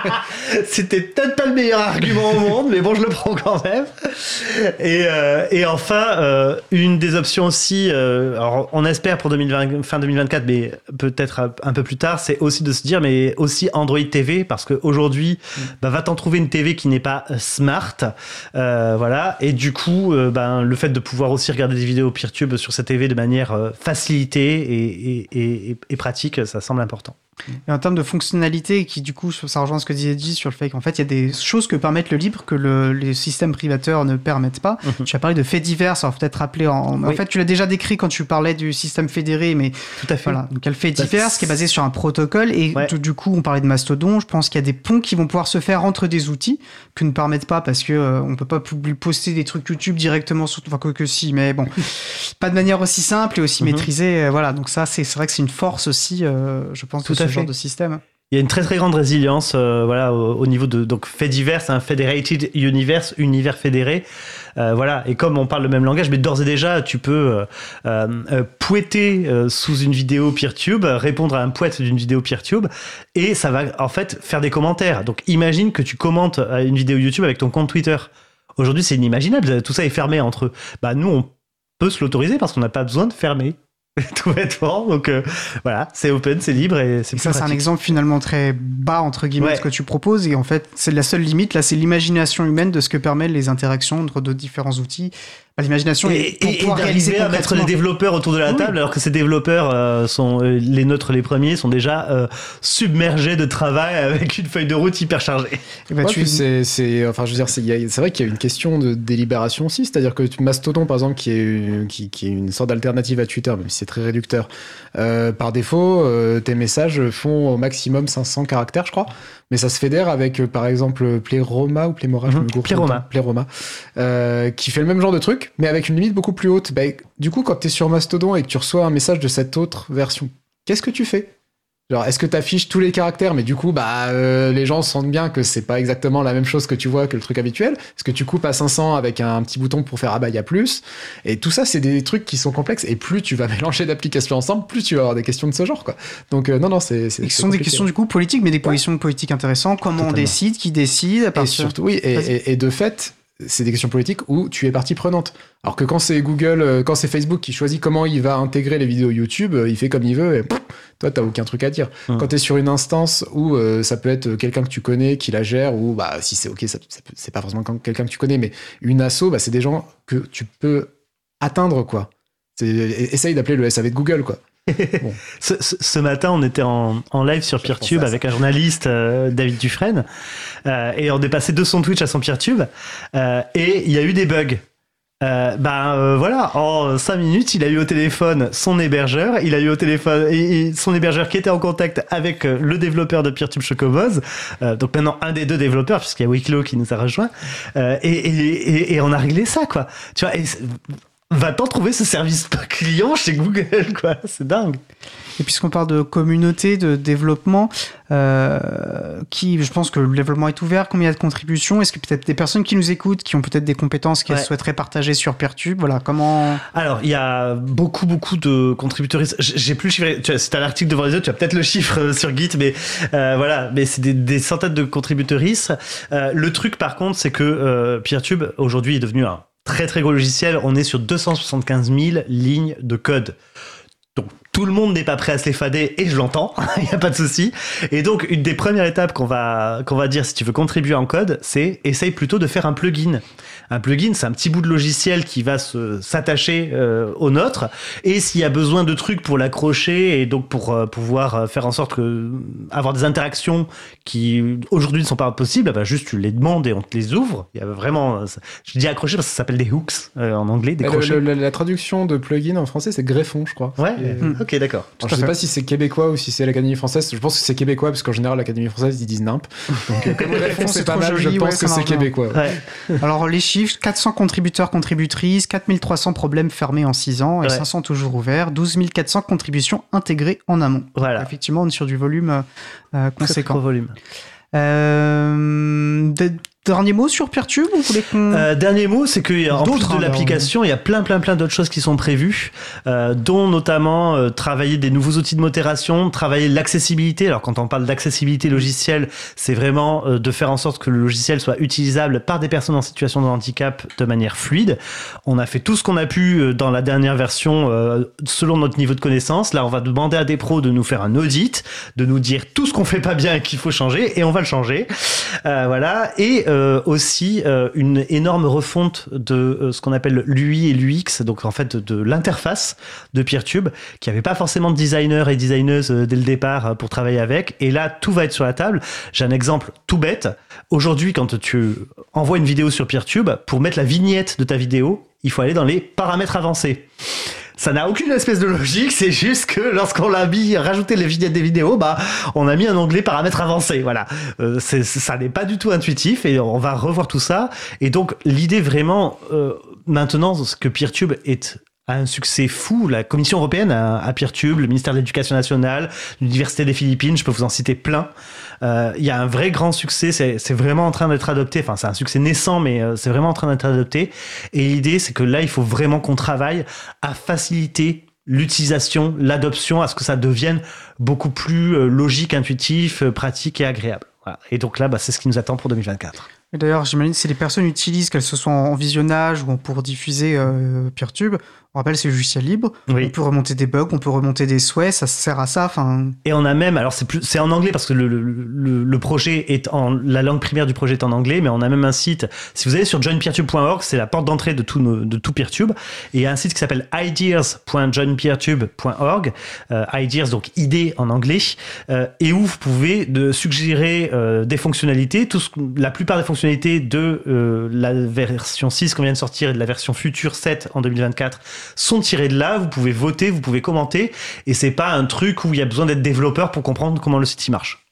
C'était peut-être pas le meilleur argument au monde, mais bon, je le prends quand même. Et, euh, et enfin, euh, une des options aussi, euh, alors on espère pour 2020, fin 2024, mais peut-être un, peu plus tard, c'est aussi de se dire, mais aussi Android TV, parce qu'aujourd'hui, bah, va t'en trouver une TV qui n'est pas smart, euh, voilà. Et du coup, euh, ben, le fait de pouvoir aussi regarder des vidéos PeerTube sur cette TV de manière euh, facilitée et pratique, ça semble important. Et en termes de fonctionnalité, qui du coup, ça rejoint ce que disait J sur le fait qu'en fait, il y a des choses que permettent le libre que le- les systèmes privateurs ne permettent pas. Mhm. Tu as parlé de faits divers, alors peut-être rappeler en. En fait, tu l'as déjà décrit quand tu parlais du système fédéré, mais Tout à fait. voilà. Donc, il y a le fait Bah, divers qui est basé sur un protocole. Et Ouais. du- coup, on parlait de Mastodon. Je pense qu'il y a des ponts qui vont pouvoir se faire entre des outils que ne permettent pas parce que euh, on peut pas poster des trucs YouTube directement sur. Enfin, quoi que si, mais bon. pas de manière aussi simple et aussi Mhm. maîtrisée. euh, Voilà. Donc, ça, c'est c'est vrai que c'est une force aussi, euh, je pense, Tout de ce à genre fait. de système. Il y a une très très grande résilience euh, voilà, au, au niveau de donc fait divers, un federated universe, univers fédéré. Euh, voilà, et comme on parle le même langage, mais d'ores et déjà, tu peux euh, euh, pouetter sous une vidéo PeerTube, répondre à un poète d'une vidéo PeerTube, et ça va en fait faire des commentaires. Donc imagine que tu commentes à une vidéo YouTube avec ton compte Twitter. Aujourd'hui, c'est inimaginable, tout ça est fermé entre eux. Bah, nous, on peut se l'autoriser parce qu'on n'a pas besoin de fermer. Tout bêtement. Donc euh, voilà, c'est open, c'est libre et c'est ça, c'est un exemple finalement très bas, entre guillemets, Ouais. de ce que tu proposes. Et en fait, c'est la seule limite, là, c'est l'imagination humaine de ce que permettent les interactions entre deux différents outils. Bah, l'imagination et, et- et pouvoir d'arriver à mettre les développeurs autour de la Oui. table alors que ces développeurs euh, sont euh, les nôtres les premiers sont déjà euh, submergés de travail avec une feuille de route hyper chargée. Et bah, Ouais, tu- puis c'est, c'est, enfin, je veux dire, c'est, vrai qu'il y a une question de délibération aussi, c'est-à-dire que Mastodon, par exemple, qui est, qui, qui est une sorte d'alternative à Twitter, même si c'est très réducteur, euh, par défaut, euh, tes messages font au maximum 500 caractères, je crois, mais ça se fédère avec, euh, par exemple, Playroma ou Playmora, je Mhm, me gourre temps, Playroma, euh, qui fait le même genre de truc, mais avec une limite beaucoup plus haute. Bah, du coup, quand tu es sur Mastodon et que tu reçois un message de cette autre version, qu'est-ce que tu fais? Genre, est-ce que tu affiches tous les caractères, mais du coup, bah, euh, les gens sentent bien que c'est pas exactement la même chose que tu vois que le truc habituel Est-ce que tu coupes à 500 avec un petit bouton pour faire ah bah il y a plus Et tout ça, c'est des trucs qui sont complexes. Et plus tu vas mélanger d'applications ensemble, plus tu vas avoir des questions de ce genre, quoi. Donc euh, non, non, c'est. ce sont des questions du coup politiques, mais des positions politiques intéressantes. Comment on décide, qui décide, à Et partir- surtout, oui, et, Vas-y. et- et de fait, c'est des questions politiques où tu es partie prenante. Alors que quand c'est Google, euh, quand c'est Facebook qui choisit comment il va intégrer les vidéos YouTube, euh, il fait comme il veut et pff, toi, t'as aucun truc à dire. Quand tu es sur une instance où euh, ça peut être quelqu'un que tu connais qui la gère, ou bah, si c'est ok, ça, ça peut- c'est pas forcément quelqu'un que tu connais, mais une asso, bah, c'est des gens que tu peux atteindre, quoi. Essaye d'appeler le SAV de Google, quoi. Ce, ce- ce matin, on était en, en live sur PeerTube avec un journaliste, euh, David Dufresne, euh, et on est passé de son Twitch à son PeerTube, euh, et il y a eu des bugs. Ben voilà, en 5 minutes, il a eu au téléphone son hébergeur, il a eu au téléphone et, et son hébergeur qui était en contact avec le développeur de PeerTube Chocoboz, donc maintenant un des deux développeurs puisqu'il y a Wicklow qui nous a rejoint, et, et, et, et on a réglé ça quoi. Tu vois, et va-t-on trouver ce service client chez Google quoi C'est dingue. Et puisqu'on parle de communauté, de développement, euh, qui, je pense que le développement est ouvert, combien il y a de contributions? Est-ce que peut-être des personnes qui nous écoutent, qui ont peut-être des compétences qu'elles Ouais. souhaiteraient partager sur Peertube Voilà, comment? Alors, il y a beaucoup, beaucoup de contributeurs. J'ai plus le chiffre. Tu as, si t'as l'article devant les yeux, tu as peut-être le chiffre euh, sur Git, mais euh, voilà. Mais c'est des, des centaines de contributeurs. Euh, le truc, par contre, c'est que euh, PeerTube aujourd'hui est devenu un très très gros logiciel. On est sur 275 000 lignes de code. Tout le monde n'est pas prêt à se les fader et je l'entends, il n'y a pas de souci. Et donc, une des premières étapes qu'on va, qu'on va dire si tu veux contribuer en code, c'est essaye plutôt de faire un plugin. Un plugin, c'est un petit bout de logiciel qui va se, s'attacher euh, au nôtre. Et s'il y a besoin de trucs pour l'accrocher et donc pour euh, pouvoir euh, faire en sorte que avoir des interactions qui aujourd'hui ne sont pas possibles, bah juste tu les demandes et on te les ouvre. Il y a vraiment, euh, je dis accrocher parce que ça s'appelle des hooks euh, en anglais, des le- crochets. le- la traduction de plugin en français, c'est greffon, je crois. Ouais. Ok, d'accord. Alors, je sais pas si c'est québécois ou si c'est l'Académie française. Je pense que c'est québécois parce qu'en général l'Académie française ils disent nimp. Donc euh, comme c'est pas mal, je pense ouais, que c'est québécois. Ouais. Alors les chiffres, 400 contributeurs, contributrices, 4300 problèmes fermés en 6 ans et Ouais. 500 toujours ouverts, 12 400 contributions intégrées en amont. Voilà. Effectivement, on est sur du volume euh, Très, très conséquent. gros volume. Euh, dernier mot sur Peertube ou vous voulez qu'on... Euh, dernier mot, c'est qu'en plus D'autres, de hein, l'application, il y a plein, plein, plein d'autres choses qui sont prévues, euh, dont notamment euh, travailler des nouveaux outils de modération, travailler l'accessibilité. Alors, quand on parle d'accessibilité logicielle, c'est vraiment euh, de faire en sorte que le logiciel soit utilisable par des personnes en situation de handicap de manière fluide. On a fait tout ce qu'on a pu euh, dans la dernière version euh, selon notre niveau de connaissance. Là, on va demander à des pros de nous faire un audit, de nous dire tout ce qu'on fait pas bien et qu'il faut changer, et on va le changer. Euh, voilà. Et euh, aussi euh, une énorme refonte de euh, ce qu'on appelle l'UI et l'UX, donc en fait de, l'interface de PeerTube, qui avait pas forcément de designer et designeuse dès le départ pour travailler avec. Et là, tout va être sur la table. J'ai un exemple tout bête. Aujourd'hui, quand tu envoies une vidéo sur PeerTube, pour mettre la vignette de ta vidéo, il faut aller dans les paramètres avancés. Ça n'a aucune espèce de logique, c'est juste que lorsqu'on l'a mis, rajouté les vignettes des vidéos, bah, on a mis un onglet paramètres avancés. Voilà. Euh, ça n'est pas du tout intuitif et on va revoir tout ça. Et donc, l'idée vraiment, euh, maintenant, que PeerTube est un succès fou. La Commission européenne a PeerTube, le ministère de l'Éducation nationale, l'Université des Philippines, je peux vous en citer plein. Euh, Il y a un vrai grand succès, c'est vraiment en train d'être adopté. Enfin, c'est un succès naissant, mais euh, c'est vraiment en train d'être adopté. Et l'idée, c'est que là, il faut vraiment qu'on travaille à faciliter l'utilisation, l'adoption, à ce que ça devienne beaucoup plus euh, logique, intuitif, pratique et agréable. Et donc là, bah, c'est ce qui nous attend pour 2024. Et D'ailleurs, j'imagine si les personnes utilisent, qu'elles se soient en visionnage ou pour diffuser euh, Peertube, on rappelle c'est logiciel libre, Oui. on peut remonter des bugs, on peut remonter des souhaits, ça sert à ça. Et on a même, alors c'est plus, c'est en anglais parce que le, le, le, le projet est en, la langue primaire du projet est en anglais, mais on a même un site. Si vous allez sur joinpeertube.org, c'est la porte d'entrée de tout, nos- de tout Peertube. Et il y a un site qui s'appelle ideas.joinpeertube.org, euh, ideas donc idées en anglais, euh, et où vous pouvez de suggérer euh, des fonctionnalités. Tout ce, la plupart des fonctionnalités de euh, la version 6 qu'on vient de sortir et de la version future 7 en 2024 sont tirées de là. Vous pouvez voter, vous pouvez commenter, et c'est pas un truc où il y a besoin d'être développeur pour comprendre comment le site marche.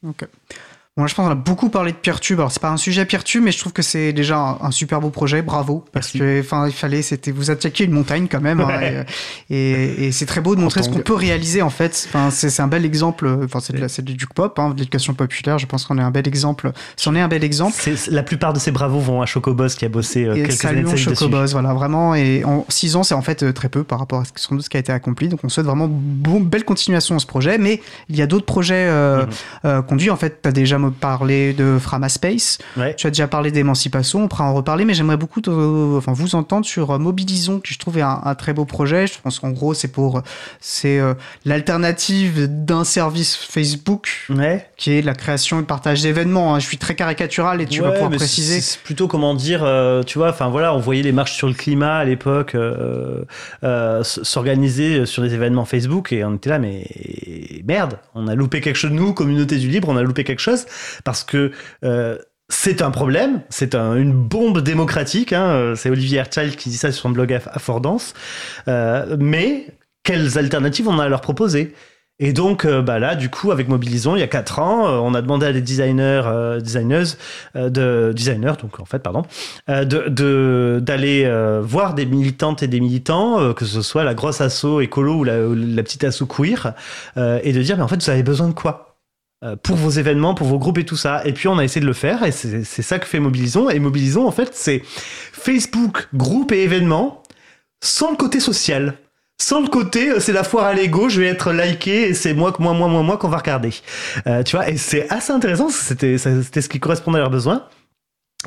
Bon, je pense qu'on a beaucoup parlé de Peertube. Alors, c'est pas un sujet Peertube, mais je trouve que c'est déjà un, un super beau projet. Bravo. Parce Merci. que, enfin, il fallait, c'était, vous attaquiez une montagne quand même. hein, et et, et c'est très beau de montrer ce qu'on peut réaliser, en fait. Enfin, c'est, un bel exemple. Enfin, c'est, c'est du pop, hein, de l'éducation populaire. Je pense qu'on est un bel exemple. C'en est un bel exemple. La plupart de ces bravos vont à Chocobos qui a bossé euh, quelques années de dessus. Chocobos, voilà, vraiment. Et en 6 ans, c'est en fait euh, très peu par rapport à ce, sans doute ce qui a été accompli. Donc, on souhaite vraiment bon, belle continuation à ce projet. Mais il y a d'autres projets euh, euh, conduits. En fait, tu as déjà parlé de Framaspace. Ouais. Tu as déjà parlé d'émancipation. On pourra en reparler. Mais j'aimerais beaucoup te- enfin, vous entendre sur euh, Mobilisons, qui je trouve est un, un très beau projet. Je pense qu'en gros, c'est pour c'est euh, l'alternative d'un service Facebook Ouais. qui est la création et le partage d'événements. hein. Je suis très caricatural et tu vas pouvoir préciser. C'est plutôt comment dire, euh, tu vois, enfin voilà, on voyait les marches sur le climat à l'époque euh, s'organiser sur des événements Facebook et on était là, mais merde, on a loupé quelque chose, nous, communauté du libre, on a loupé quelque chose parce que euh, c'est un problème, c'est un- une bombe démocratique. hein, euh, c'est Olivier Herchild qui dit ça sur son blog Aff- Affordance. Euh, mais quelles alternatives on a à leur proposer? Et donc, euh, bah là, du coup, avec Mobilisons, il y a quatre ans, on a demandé à des designers, euh, designers, donc en fait, pardon, de d'aller voir des militantes et des militants, que ce soit la grosse asso écolo ou la, ou la petite asso queer, et de dire, mais en fait, vous avez besoin de quoi? Pour vos événements, pour vos groupes et tout ça. Et puis on a essayé de le faire, et c'est ça que fait Mobilisons. Et Mobilisons, en fait, c'est Facebook, groupe et événements, sans le côté social. Sans le côté, euh, c'est la foire à l'ego, je vais être liké et c'est moi, moi, moi, moi, moi qu'on va regarder. Euh, tu vois, et c'est assez intéressant, c'était ce qui correspondait à leurs besoins.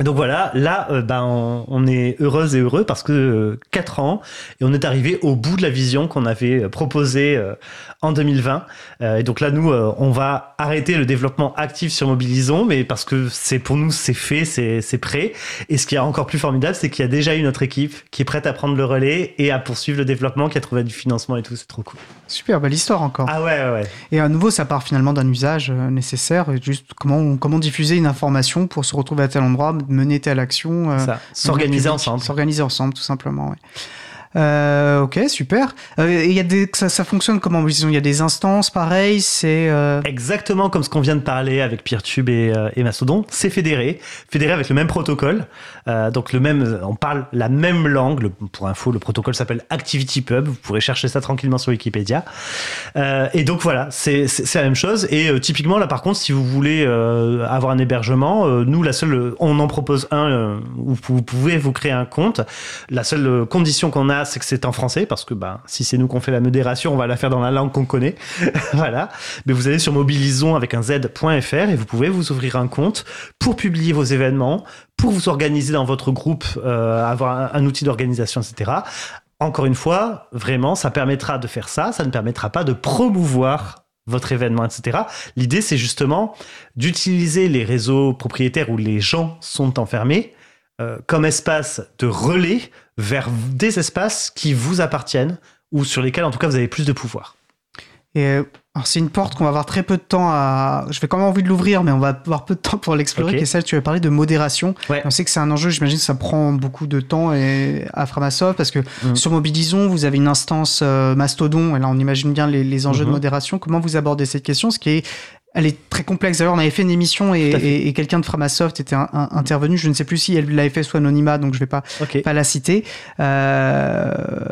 Donc voilà, là, euh, ben, on, on est heureuse et heureux parce que 4 ans et on est arrivé au bout de la vision qu'on avait euh, proposée euh, en 2020. Euh, et donc là, nous, euh, on va arrêter le développement actif sur Mobilisons, mais parce que c'est pour nous, c'est fait, c'est prêt. Et ce qui est encore plus formidable, c'est qu'il y a déjà une autre équipe qui est prête à prendre le relais et à poursuivre le développement, qui a trouvé du financement et tout. C'est trop cool. Super belle histoire encore. Ah ouais, ouais, ouais. Et à nouveau, ça part finalement d'un usage euh, nécessaire. et Juste comment, comment diffuser une information pour se retrouver à tel endroit, mener telle action. euh, s'organiser ensemble. S'organiser ensemble, tout simplement. ouais. Euh, ok, super. Euh, y a des, ça, fonctionne comment? Il y a des instances, pareil, c'est. euh, Exactement comme ce qu'on vient de parler avec Peertube et, euh, et Mastodon, c'est fédéré, fédéré avec le même protocole. Donc le même, on parle la même langue. Pour info, le protocole s'appelle ActivityPub. Vous pourrez chercher ça tranquillement sur Wikipédia. Et donc voilà, c'est la même chose. Et typiquement là, par contre, si vous voulez avoir un hébergement, nous la seule, on en propose un où vous pouvez vous créer un compte. La seule condition qu'on a, c'est que c'est en français parce que bah, si c'est nous qu'on fait la modération, on va la faire dans la langue qu'on connaît. voilà. Mais vous allez sur mobilisons avec un z.fr et vous pouvez vous ouvrir un compte pour publier vos événements, pour vous organiser dans votre groupe, euh, avoir un, un outil d'organisation, etc. Encore une fois, vraiment, ça permettra de faire ça. Ça ne permettra pas de promouvoir votre événement, etc. L'idée, c'est justement d'utiliser les réseaux propriétaires où les gens sont enfermés euh, comme espace de relais vers des espaces qui vous appartiennent ou sur lesquels, en tout cas, vous avez plus de pouvoir. Et euh, c'est une porte qu'on va avoir très peu de temps à. Je vais quand même envie de l'ouvrir, mais on va avoir peu de temps pour l'explorer. Ok. Qui est celle tu avais parlé de modération. Ouais. On sait que c'est un enjeu. J'imagine que ça prend beaucoup de temps et à Framasoft parce que Mm. sur Mobilisons, vous avez une instance euh, Mastodon. Et là, on imagine bien les, les enjeux de modération. Comment vous abordez cette question Ce qui est elle est très complexe. D'ailleurs, on avait fait une émission et, quelqu'un de Framasoft était un- un- intervenu. Je ne sais plus si elle l'avait fait sous anonymat, donc je vais pas pas la citer. Euh,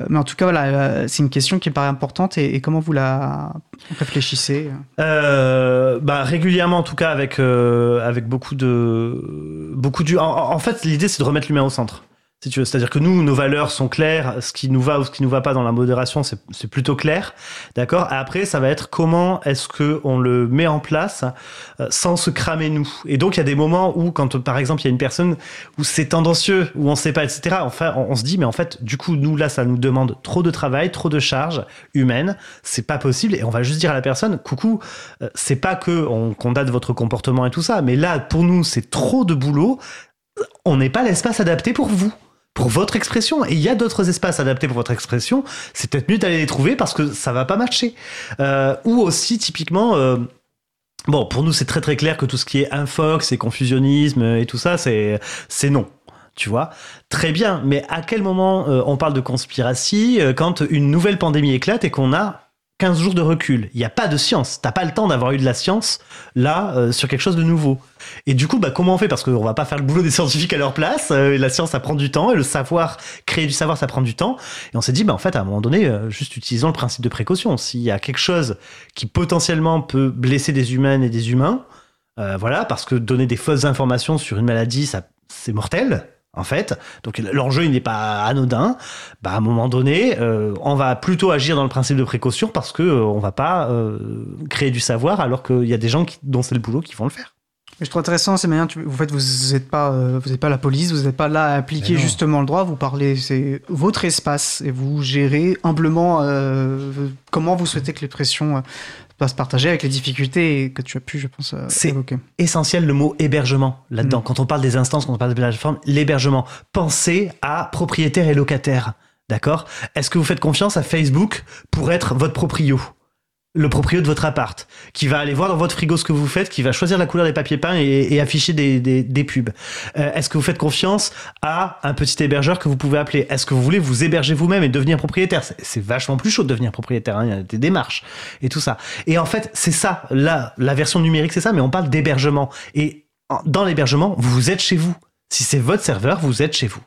mais en tout cas, voilà, euh, c'est une question qui me paraît importante et, et comment vous la réfléchissez? Euh, bah, régulièrement, en tout cas, avec, euh, avec beaucoup de. Beaucoup du... en, en fait, l'idée, c'est de remettre l'humain au centre. Si tu veux. C'est-à-dire que nous, nos valeurs sont claires. Ce qui nous va ou ce qui nous va pas dans la modération, c'est plutôt clair. D'accord? Après, ça va être comment est-ce qu'on le met en place euh, sans se cramer nous? Et donc, il y a des moments où, quand par exemple, il y a une personne où c'est tendancieux, où on sait pas, etc., enfin, on, on se dit, mais en fait, du coup, nous, là, ça nous demande trop de travail, trop de charges humaines. C'est pas possible. Et on va juste dire à la personne, coucou, euh, c'est pas que on condamne votre comportement et tout ça, mais là, pour nous, c'est trop de boulot. On n'est pas l'espace adapté pour vous. Pour votre expression. Et il y a d'autres espaces adaptés pour votre expression. C'est peut-être mieux d'aller les trouver parce que ça va pas matcher. Euh, ou aussi, typiquement, euh, Bon, pour nous, c'est très très clair que tout ce qui est infox et confusionnisme et tout ça, c'est non. Tu vois? Très bien, mais à quel moment euh, on parle de conspiratie euh, quand une nouvelle pandémie éclate et qu'on a 15 jours de recul Il n'y a pas de science. T'as pas le temps d'avoir eu de la science là euh, sur quelque chose de nouveau. Et du coup, bah, comment on fait? Parce qu'on va pas faire le boulot des scientifiques à leur place. euh, la science, ça prend du temps. Et le savoir, créer du savoir, ça prend du temps. Et on s'est dit, bah, en fait, à un moment donné, euh, juste utilisons le principe de précaution. S'il y a quelque chose qui potentiellement peut blesser des humaines et des humains, euh, voilà, parce que donner des fausses informations sur une maladie, ça, c'est mortel. En fait, donc l'enjeu il n'est pas anodin. Bah, à un moment donné, euh, on va plutôt agir dans le principe de précaution parce que euh, on va pas euh, créer du savoir alors qu'il y a des gens qui, dont c'est le boulot qui vont le faire. Mais je trouve intéressant, c'est tu, vous faites, vous n'êtes pas, euh, vous êtes pas la police, vous n'êtes pas là à appliquer justement le droit, vous parlez, c'est votre espace et vous gérez humblement comment vous souhaitez que les pressions doivent se partager avec les difficultés que tu as pu, je pense, euh, C'est- évoquer. Essentiel le mot hébergement là-dedans. Mm. Quand on parle des instances, quand on parle de plateforme, l'hébergement. Pensez à propriétaire et locataire. D'accord? Est-ce que vous faites confiance à Facebook pour être votre proprio? Le proprio de votre appart, qui va aller voir dans votre frigo ce que vous faites, qui va choisir la couleur des papiers peints et, afficher des, pubs. Euh, Est-ce que vous faites confiance à un petit hébergeur que vous pouvez appeler? Est-ce que vous voulez vous héberger vous-même et devenir propriétaire? C'est- vachement plus chaud de devenir propriétaire, hein, il y a des démarches et tout ça. Et en fait, c'est ça, là, la version numérique, c'est ça, mais on parle d'hébergement. Et dans l'hébergement, vous êtes chez vous. Si c'est votre serveur, vous êtes chez vous.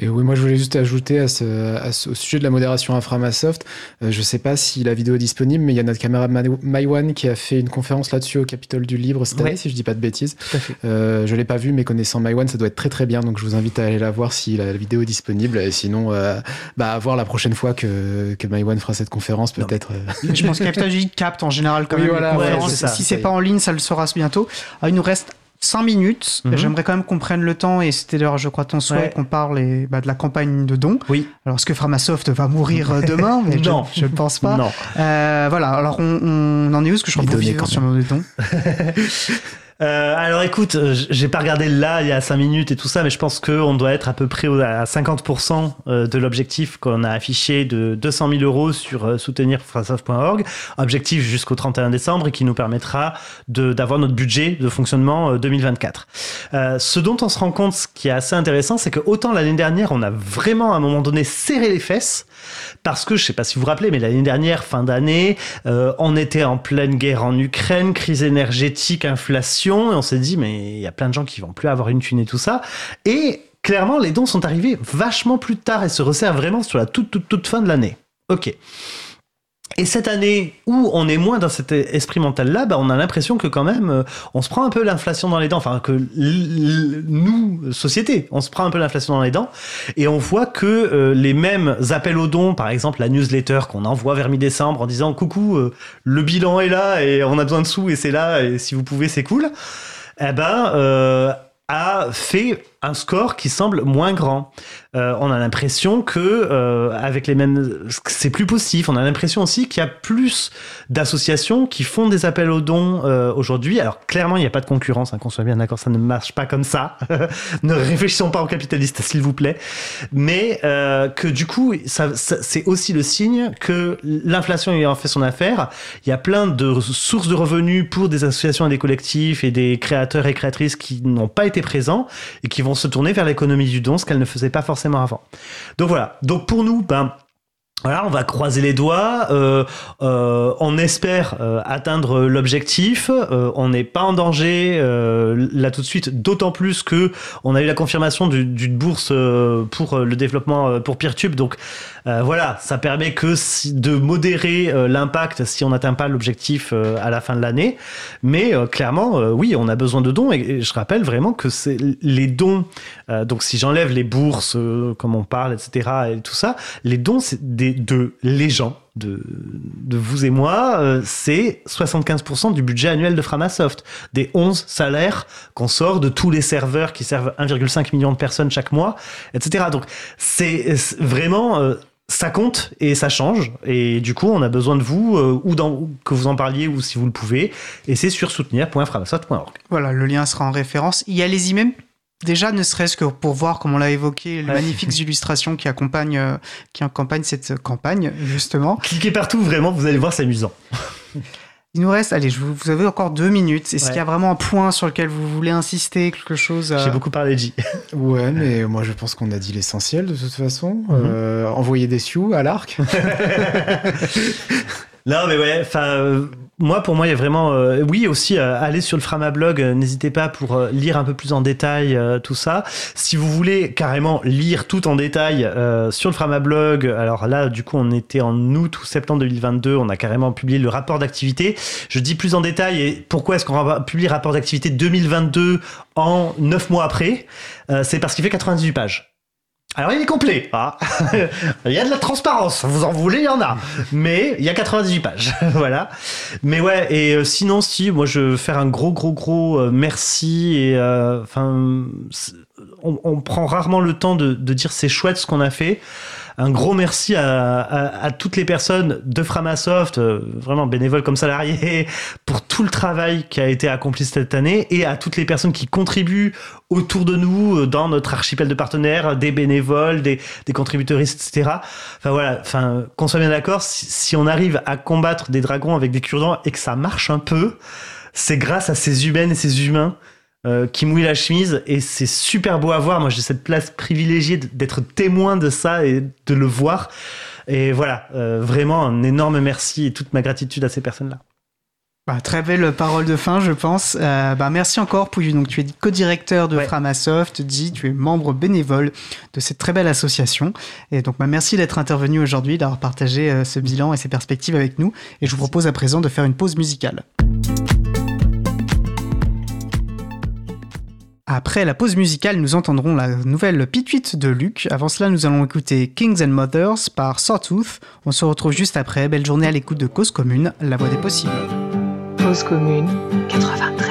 Et oui, moi je voulais juste ajouter à ce, à ce- au sujet de la modération Inframasoft, euh, je sais pas si la vidéo est disponible, mais il y a notre caméra Maïwan qui a fait une conférence là-dessus au Capitole du Libre cette Ouais. année, si je dis pas de bêtises. Euh, je l'ai pas vu, mais connaissant Maïwan, ça doit être très très bien, donc je vous invite à aller la voir si la, la vidéo est disponible. Et sinon, euh, bah, à voir la prochaine fois que, que Maïwan fera cette conférence, peut-être. euh, Je pense que Capital J capte en général quand Oui, même voilà, ouais, ça, si c'est pas en ligne, ça le sera bientôt. Ah, il nous reste 5 minutes. Mhm. J'aimerais quand même qu'on prenne le temps, et c'était d'ailleurs, je crois, ton souhait Ouais. qu'on parle et, bah, de la campagne de dons. Oui. Alors, est-ce que Framasoft va mourir euh, demain? Mais Non. Je ne pense pas. Non. Euh, voilà, alors on, on en est où? Parce que je crois que sur nos dons. Euh, alors écoute, euh, j'ai pas regardé là il y a 5 minutes et tout ça, mais je pense qu'on doit être à peu près à 50% euh, de l'objectif qu'on a affiché de 200 000 euros sur soutenir Framasoft.org, objectif jusqu'au 31 décembre et qui nous permettra d'avoir notre budget de fonctionnement euh, 2024. Euh, ce dont on se rend compte, ce qui est assez intéressant, c'est que autant l'année dernière, on a vraiment à un moment donné serré les fesses, parce que je sais pas si vous vous rappelez, mais l'année dernière, fin d'année, euh, on était en pleine guerre en Ukraine, crise énergétique, inflation, et on s'est dit, mais il y a plein de gens qui vont plus avoir une thune et tout ça. Et clairement, les dons sont arrivés vachement plus tard et se resserrent vraiment sur la toute, toute, toute fin de l'année. Ok. Et cette année où on est moins dans cet esprit mental-là, bah, on a l'impression que quand même, euh, on se prend un peu l'inflation dans les dents. Enfin, que nous, société, on se prend un peu l'inflation dans les dents. Et on voit que euh, les mêmes appels aux dons, par exemple la newsletter qu'on envoie vers mi-décembre en disant coucou, euh, le bilan est là et on a besoin de sous et c'est là et si vous pouvez c'est cool, eh ben euh, a fait un score qui semble moins grand. Euh, on a l'impression que euh, avec les mêmes, c'est plus possible. On a l'impression aussi qu'il y a plus d'associations qui font des appels aux dons euh, aujourd'hui. Alors clairement, il n'y a pas de concurrence, hein, qu'on soit bien d'accord, ça ne marche pas comme ça. ne réfléchissons pas aux capitalistes, s'il vous plaît. Mais que du coup, c'est aussi le signe que l'inflation ayant fait son affaire, il y a plein de sources de revenus pour des associations et des collectifs et des créateurs et créatrices qui n'ont pas été présents et qui vont se tourner vers l'économie du don, ce qu'elles ne faisaient pas forcément avant. Donc voilà. Donc pour nous, ben voilà, on va croiser les doigts. euh, euh, on espère euh, atteindre l'objectif. on n'est pas en danger là tout de suite, d'autant plus que on a eu la confirmation du- d'une bourse pour le développement pour PeerTube. Donc euh, voilà, ça permet que si- de modérer euh, l'impact si on n'atteint pas l'objectif euh, à la fin de l'année. Mais euh, clairement, euh, oui, on a besoin de dons. Et, et je rappelle vraiment que c'est les dons. donc si j'enlève les bourses, comme on parle, etc. et tout ça, les dons c'est des, de les gens. De, de vous et moi, c'est 75% du budget annuel de Framasoft. Des 11 salaires qu'on sort de tous les serveurs qui servent 1,5 million de personnes chaque mois, etc. Donc c'est vraiment ça compte et ça change. Et du coup, on a besoin de vous, euh, ou dans, que vous en parliez, ou si vous le pouvez. Et c'est sur soutenir.framasoft.org. Voilà, le lien sera en référence. Y allez-y même. Déjà, ne serait-ce que pour voir, comme on l'a évoqué, les Ouais. magnifiques illustrations qui accompagnent, euh, qui accompagnent cette campagne, justement. Cliquez partout, vraiment, vous allez voir, c'est amusant. Il nous reste, allez, je vous, vous avez encore deux minutes. Est-ce Ouais. qu'il y a vraiment un point sur lequel vous voulez insister, quelque chose euh, J'ai beaucoup parlé de J. Ouais, mais moi je pense qu'on a dit l'essentiel de toute façon. Mhm. Euh, envoyer des sioux à l'arc. Non, mais ouais, enfin, euh, moi, pour moi, il y a vraiment. euh, oui, aussi, euh, allez sur le Framablog, euh, n'hésitez pas pour euh, lire un peu plus en détail euh, tout ça. Si vous voulez carrément lire tout en détail euh, sur le Framablog, alors là, du coup, on était en août ou septembre 2022, on a carrément publié le rapport d'activité. Je dis plus en détail, et pourquoi est-ce qu'on va publier le rapport d'activité 2022 en 9 mois après C'est parce qu'il fait 98 pages. Alors il est complet, hein. il y a de la transparence, vous en voulez, il y en a, mais il y a 98 pages, voilà. Mais ouais, et euh, sinon si, moi je veux faire un gros gros gros euh, merci et euh, enfin, on, prend rarement le temps de dire c'est chouette ce qu'on a fait. Un gros merci à, toutes les personnes de Framasoft, euh, vraiment bénévoles comme salariés, pour tout le travail qui a été accompli cette année et à toutes les personnes qui contribuent autour de nous, euh, dans notre archipel de partenaires, des bénévoles, des, des contributeuristes, etc. Enfin voilà, enfin, qu'on soit bien d'accord, si, si on arrive à combattre des dragons avec des cure-dents et que ça marche un peu, c'est grâce à ces humaines et ces humains euh, qui mouillent la chemise et c'est super beau à voir. Moi, j'ai cette place privilégiée d'être témoin de ça et de le voir. Et voilà, euh, vraiment un énorme merci et toute ma gratitude à ces personnes-là. Bah, très belle parole de fin, je pense. Euh, bah, merci encore, Pouillu. Donc, tu es co-directeur de Ouais. Framasoft, dit, tu es membre bénévole de cette très belle association. Et donc, bah, merci d'être intervenu aujourd'hui, d'avoir partagé euh, ce bilan et ces perspectives avec nous. Et je vous propose à présent de faire une pause musicale. Après la pause musicale, nous entendrons la nouvelle pituite de Luc. Avant cela, nous allons écouter Kings and Mothers par Sawtooth. On se retrouve juste après. Belle journée à l'écoute de Cause Commune, la voix des possibles. Cause commune 93.1.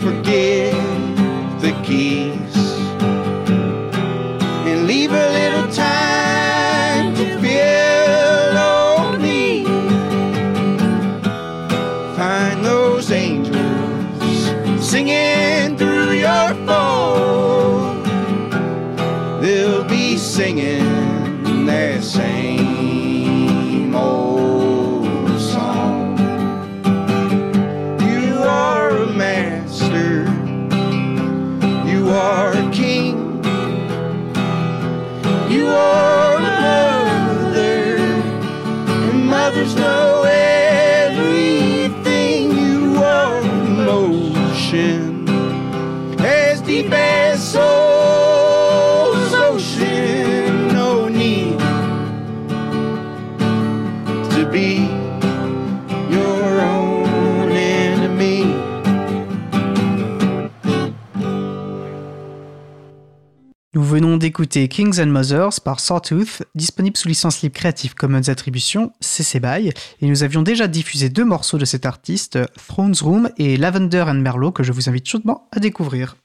forget the keys venons d'écouter Kings and Mothers par Sawtooth, disponible sous licence libre Creative Commons Attribution, CC BY, et nous avions déjà diffusé deux morceaux de cet artiste, Thrones Room et Lavender and Merlot, que je vous invite chaudement à découvrir.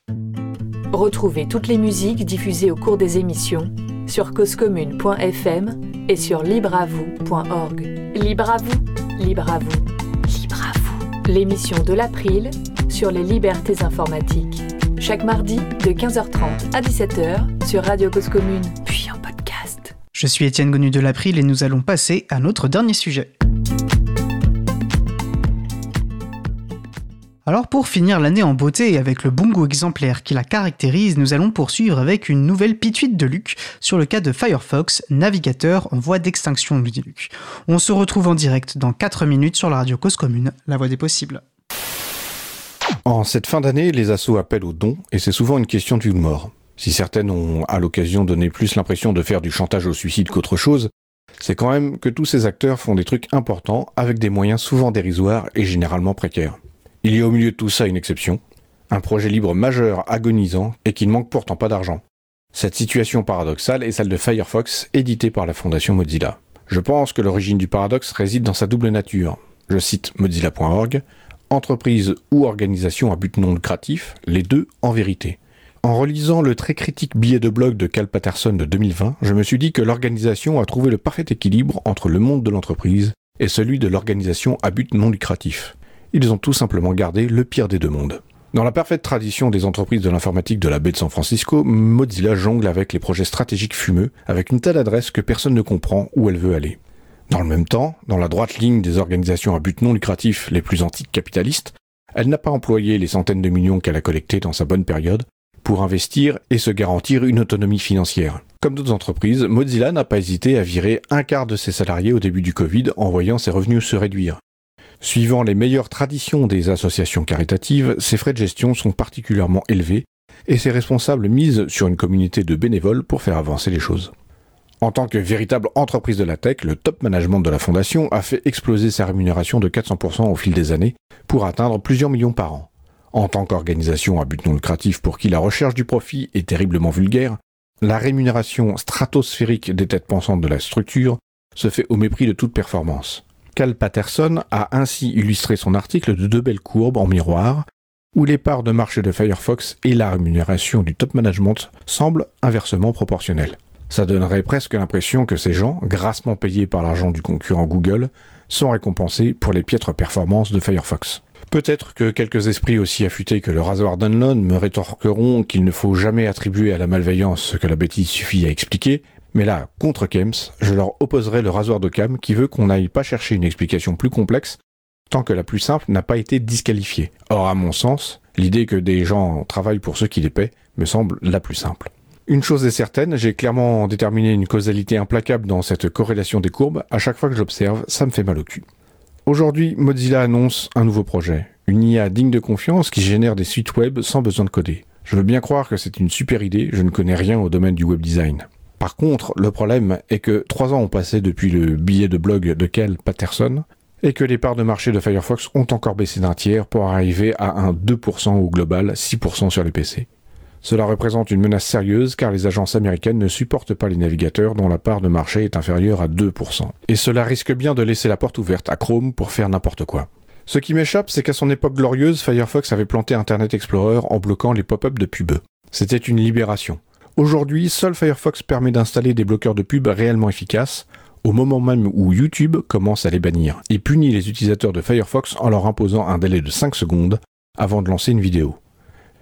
Retrouvez toutes les musiques diffusées au cours des émissions sur causecommune.fm et sur libreavoue.org. Libre à vous, libre à vous, libre à vous. L'émission de l'April sur les libertés informatiques. Chaque mardi de 15h30 à 17h sur Radio Cause Commune, puis en podcast. Je suis Étienne Gonu de l'April et nous allons passer à notre dernier sujet. Alors pour finir l'année en beauté et avec le bon goût exemplaire qui la caractérise, nous allons poursuivre avec une nouvelle pituite de Luc sur le cas de Firefox, navigateur en voie d'extinction, nous dit Luc. On se retrouve en direct dans 4 minutes sur la radio Cause Commune, la voix des possibles. En cette fin d'année, les assos appellent aux dons et c'est souvent une question de vie ou mort. Si certaines ont à l'occasion donné plus l'impression de faire du chantage au suicide qu'autre chose, c'est quand même que tous ces acteurs font des trucs importants avec des moyens souvent dérisoires et généralement précaires. Il y a au milieu de tout ça une exception, un projet libre majeur agonisant et qui ne manque pourtant pas d'argent. Cette situation paradoxale est celle de Firefox, édité par la fondation Mozilla. Je pense que l'origine du paradoxe réside dans sa double nature. Je cite mozilla.org, entreprise ou organisation à but non lucratif, les deux en vérité. En relisant le très critique billet de blog de Cal Patterson de 2020, je me suis dit que l'organisation a trouvé le parfait équilibre entre le monde de l'entreprise et celui de l'organisation à but non lucratif. Ils ont tout simplement gardé le pire des deux mondes. Dans la parfaite tradition des entreprises de l'informatique de la baie de San Francisco, Mozilla jongle avec les projets stratégiques fumeux, avec une telle adresse que personne ne comprend où elle veut aller. Dans le même temps, dans la droite ligne des organisations à but non lucratif les plus antiques capitalistes, elle n'a pas employé les centaines de millions qu'elle a collectés dans sa bonne période pour investir et se garantir une autonomie financière. Comme d'autres entreprises, Mozilla n'a pas hésité à virer un quart de ses salariés au début du Covid en voyant ses revenus se réduire. Suivant les meilleures traditions des associations caritatives, ses frais de gestion sont particulièrement élevés et ses responsables misent sur une communauté de bénévoles pour faire avancer les choses. En tant que véritable entreprise de la tech, le top management de la fondation a fait exploser sa rémunération de 400% au fil des années pour atteindre plusieurs millions par an. En tant qu'organisation à but non lucratif pour qui la recherche du profit est terriblement vulgaire, la rémunération stratosphérique des têtes pensantes de la structure se fait au mépris de toute performance. Cal Patterson a ainsi illustré son article de deux belles courbes en miroir, où les parts de marché de Firefox et la rémunération du top management semblent inversement proportionnelles. Ça donnerait presque l'impression que ces gens, grassement payés par l'argent du concurrent Google, sont récompensés pour les piètres performances de Firefox. Peut-être que quelques esprits aussi affûtés que le rasoir Dunlon me rétorqueront qu'il ne faut jamais attribuer à la malveillance ce que la bêtise suffit à expliquer, mais là, contre Kems, je leur opposerai le rasoir d'Occam qui veut qu'on n'aille pas chercher une explication plus complexe tant que la plus simple n'a pas été disqualifiée. Or, à mon sens, l'idée que des gens travaillent pour ceux qui les paient me semble la plus simple. Une chose est certaine, j'ai clairement déterminé une causalité implacable dans cette corrélation des courbes, à chaque fois que j'observe, ça me fait mal au cul. Aujourd'hui, Mozilla annonce un nouveau projet, une IA digne de confiance qui génère des sites web sans besoin de coder. Je veux bien croire que c'est une super idée, je ne connais rien au domaine du web design. Par contre, le problème est que trois ans ont passé depuis le billet de blog de Kel Patterson et que les parts de marché de Firefox ont encore baissé d'un tiers pour arriver à un 2% au global, 6% sur les PC. Cela représente une menace sérieuse car les agences américaines ne supportent pas les navigateurs dont la part de marché est inférieure à 2%. Et cela risque bien de laisser la porte ouverte à Chrome pour faire n'importe quoi. Ce qui m'échappe, c'est qu'à son époque glorieuse, Firefox avait planté Internet Explorer en bloquant les pop-up de pub. C'était une libération. Aujourd'hui, seul Firefox permet d'installer des bloqueurs de pub réellement efficaces, au moment même où YouTube commence à les bannir, et punit les utilisateurs de Firefox en leur imposant un délai de 5 secondes avant de lancer une vidéo.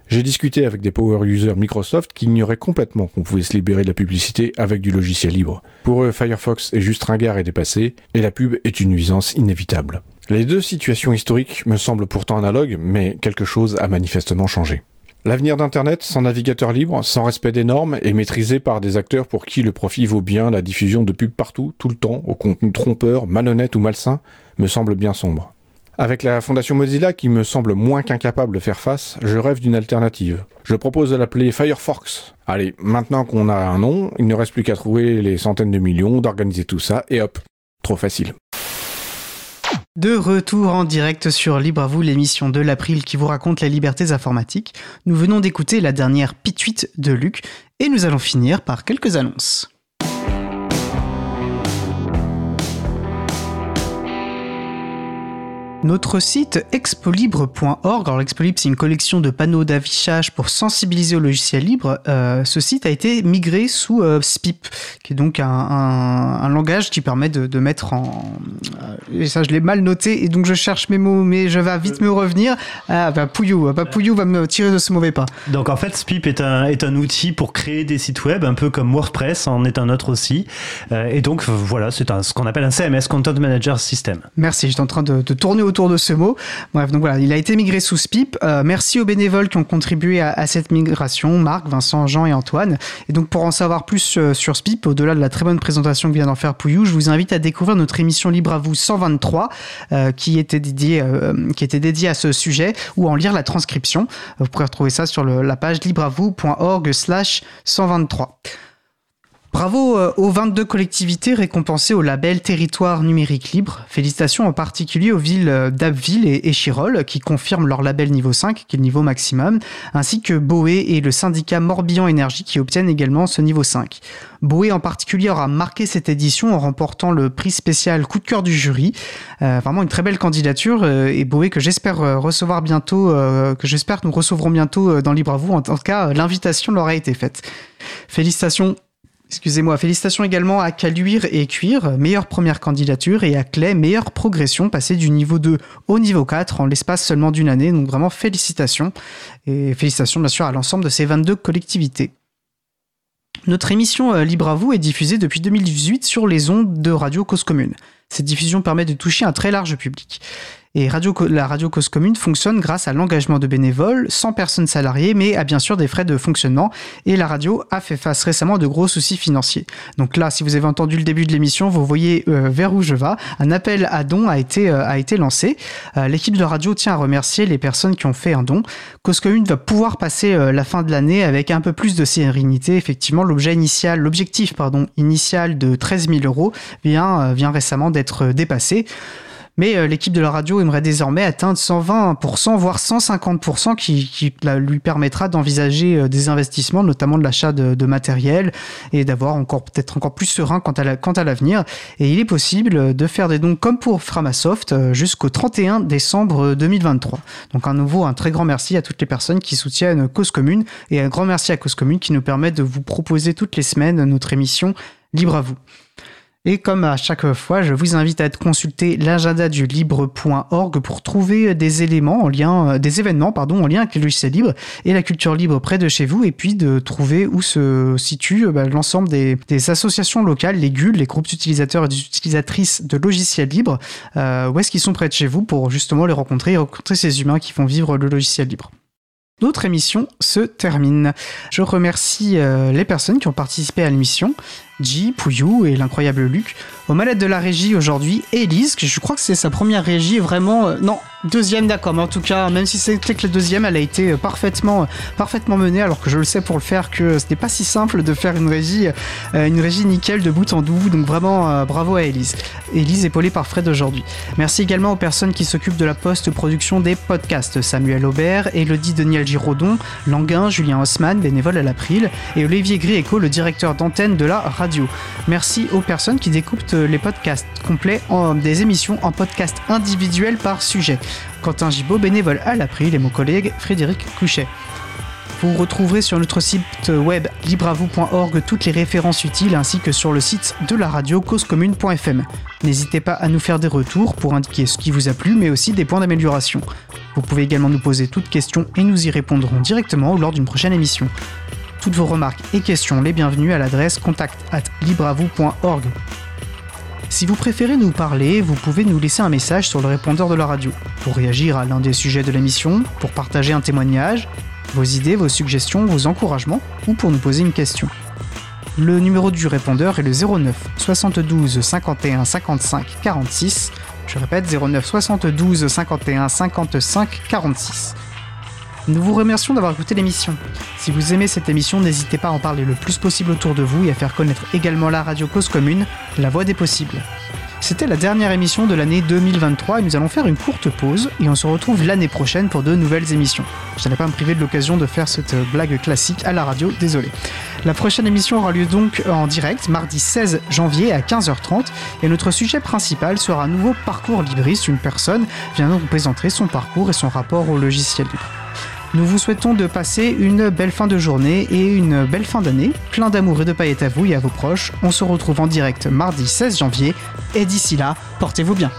J'ai discuté avec des power users Microsoft qui ignoraient complètement qu'on pouvait se libérer de la publicité avec du logiciel libre. Pour eux, Firefox est juste ringard et dépassé, et la pub est une nuisance inévitable. Les deux situations historiques me semblent pourtant analogues, mais quelque chose a manifestement changé. L'avenir d'Internet, sans navigateur libre, sans respect des normes et maîtrisé par des acteurs pour qui le profit vaut bien la diffusion de pubs partout, tout le temps, au contenu trompeur, malhonnête ou malsain, me semble bien sombre. Avec la fondation Mozilla qui me semble moins qu'incapable de faire face, je rêve d'une alternative. Je propose de l'appeler Firefox. Allez, maintenant qu'on a un nom, il ne reste plus qu'à trouver les centaines de millions, d'organiser tout ça, et hop, trop facile. De retour en direct sur Libre à vous, l'émission de l'April qui vous raconte les libertés informatiques. Nous venons d'écouter la dernière pituite de Luc et nous allons finir par quelques annonces. Notre site expolibre.org, alors l'expolibre c'est une collection de panneaux d'affichage pour sensibiliser au logiciel libre. Euh, ce site a été migré sous euh, SPIP, qui est donc un, un- un langage qui permet de, de mettre en... euh, et ça je l'ai mal noté et donc je cherche mes mots mais je vais vite me revenir. Ah bah Pouillou, bah, Pouillou va me tirer de ce mauvais pas. Donc en fait, Spip est un, est un outil pour créer des sites web, un peu comme WordPress en est un autre aussi. Et donc voilà, c'est ce qu'on appelle un CMS, Content Manager System. Merci, j'étais en train de, de tourner autour de ce mot. Bref, donc voilà, il a été migré sous SPIP. Euh, merci aux bénévoles qui ont contribué à, cette migration, Marc, Vincent, Jean et Antoine. Et donc pour en savoir plus euh, sur SPIP, au-delà de la très bonne présentation que vient d'en faire Pouillou, je vous invite à découvrir notre émission Libre à vous 123, euh, qui, était dédiée, euh, qui était dédiée à ce sujet, ou en lire la transcription. Vous pourrez retrouver ça sur la page libreavou.org slash 123. Bravo euh, aux 22 collectivités récompensées au label Territoire numérique libre. Félicitations en particulier aux villes euh, d'Abbeville et Échirol qui confirment leur label niveau 5, qui est le niveau maximum, ainsi que Boé et le syndicat Morbihan Énergie qui obtiennent également ce niveau 5. Boé en particulier aura marqué cette édition en remportant le prix spécial coup de cœur du jury. Euh, vraiment une très belle candidature et Boé que j'espère recevoir bientôt, que j'espère que nous recevrons bientôt dans Libre à vous. En tout cas, l'invitation leur a été faite. Félicitations Excusez-moi, félicitations également à Caluire et Cuir, meilleure première candidature, et à Clay, meilleure progression, passée du niveau 2 au niveau 4 en l'espace seulement d'une année. Donc vraiment félicitations. Et félicitations bien sûr à l'ensemble de ces 22 collectivités. Notre émission euh, Libre à vous est diffusée depuis 2018 sur les ondes de Radio Cause Commune. Cette diffusion permet de toucher un très large public. Et la radio Cause Commune fonctionne grâce à l'engagement de bénévoles, sans personnes salariées, mais à bien sûr des frais de fonctionnement. Et la radio a fait face récemment à de gros soucis financiers. Donc là, si vous avez entendu le début de l'émission, vous voyez euh, vers où je vais. Un appel à été, euh, a été lancé. Euh, L'équipe de radio tient à remercier les personnes qui ont fait un don. Cause Commune va pouvoir passer la fin de l'année avec un peu plus de sérénité. Effectivement, l'objectif initial de 13 000 euros vient, récemment d'être dépassé. Mais euh, l'équipe de la radio aimerait désormais atteindre 120%, voire 150%, qui, lui permettra d'envisager euh, des investissements, notamment de l'achat de, matériel, et d'avoir encore peut-être encore plus serein quant à la- quant à l'avenir. et il est possible de faire des dons comme pour Framasoft euh, jusqu'au 31 décembre 2023. Donc à nouveau, un très grand merci à toutes les personnes qui soutiennent Cause Commune, et un grand merci à Cause Commune qui nous permet de vous proposer toutes les semaines notre émission Libre à vous. Et comme à chaque fois, je vous invite à consulter l'agenda du libre.org pour trouver des éléments en lien, euh, des événements, pardon, en lien avec le logiciel libre et la culture libre près de chez vous, et puis de trouver où se situe euh, bah, l'ensemble des, associations locales, les GUL, les groupes d'utilisateurs et d'utilisatrices de logiciels libres, euh, où est-ce qu'ils sont près de chez vous pour justement les rencontrer et rencontrer ces humains qui font vivre le logiciel libre. Notre émission se termine. Je remercie euh, les personnes qui ont participé à l'émission J, Pouillou et l'incroyable Luc. Aux manettes de la régie aujourd'hui, Elise, que je crois que c'est sa première régie vraiment... euh, non, deuxième d'accord, mais en tout cas, même si c'était que la deuxième, elle a été euh, parfaitement, euh, parfaitement menée, alors que je le sais pour le faire que ce n'est pas si simple de faire une régie, une régie nickel de bout en bout, donc vraiment bravo à Elise. Elise épaulée par Fred aujourd'hui. Merci également aux personnes qui s'occupent de la post-production des podcasts, Samuel Aubert, Elodie Daniel Giraudon, Languin, Julien Haussmann, bénévole à l'April, et Olivier Grieco, le directeur d'antenne de la radio. Merci aux personnes qui découpent euh, les podcasts complets des émissions en podcasts individuels par sujet. Quentin Gibaud, bénévole à l'April, et mon collègue Frédéric Couchet. Vous retrouverez sur notre site web libravou.org toutes les références utiles ainsi que sur le site de la radio causecommune.fm. N'hésitez pas à nous faire des retours pour indiquer ce qui vous a plu mais aussi des points d'amélioration. Vous pouvez également nous poser toutes questions et nous y répondrons directement lors d'une prochaine émission. Toutes vos remarques et questions les bienvenues à l'adresse contact at libravou.org. Si vous préférez nous parler, vous pouvez nous laisser un message sur le répondeur de la radio pour réagir à l'un des sujets de l'émission, pour partager un témoignage, vos idées, vos suggestions, vos encouragements ou pour nous poser une question. Le numéro du répondeur est le 09 72 51 55 46. Je répète 09 72 51 55 46. Nous vous remercions d'avoir écouté l'émission. Si vous aimez cette émission, n'hésitez pas à en parler le plus possible autour de vous et à faire connaître également la radio Cause Commune, la voix des possibles. C'était la dernière émission de l'année 2023 et nous allons faire une courte pause et on se retrouve l'année prochaine pour de nouvelles émissions. Je n'allais pas me priver de l'occasion de faire cette blague classique à la radio, désolé. La prochaine émission aura lieu donc en direct mardi 16 janvier à 15h30 et notre sujet principal sera un nouveau parcours libriste. Une personne vient nous présenter son parcours et son rapport au logiciel libre. Nous vous souhaitons de passer une belle fin de journée et une belle fin d'année, plein d'amour et de paillettes à vous et à vos proches. On se retrouve en direct mardi 16 janvier et d'ici là, portez-vous bien.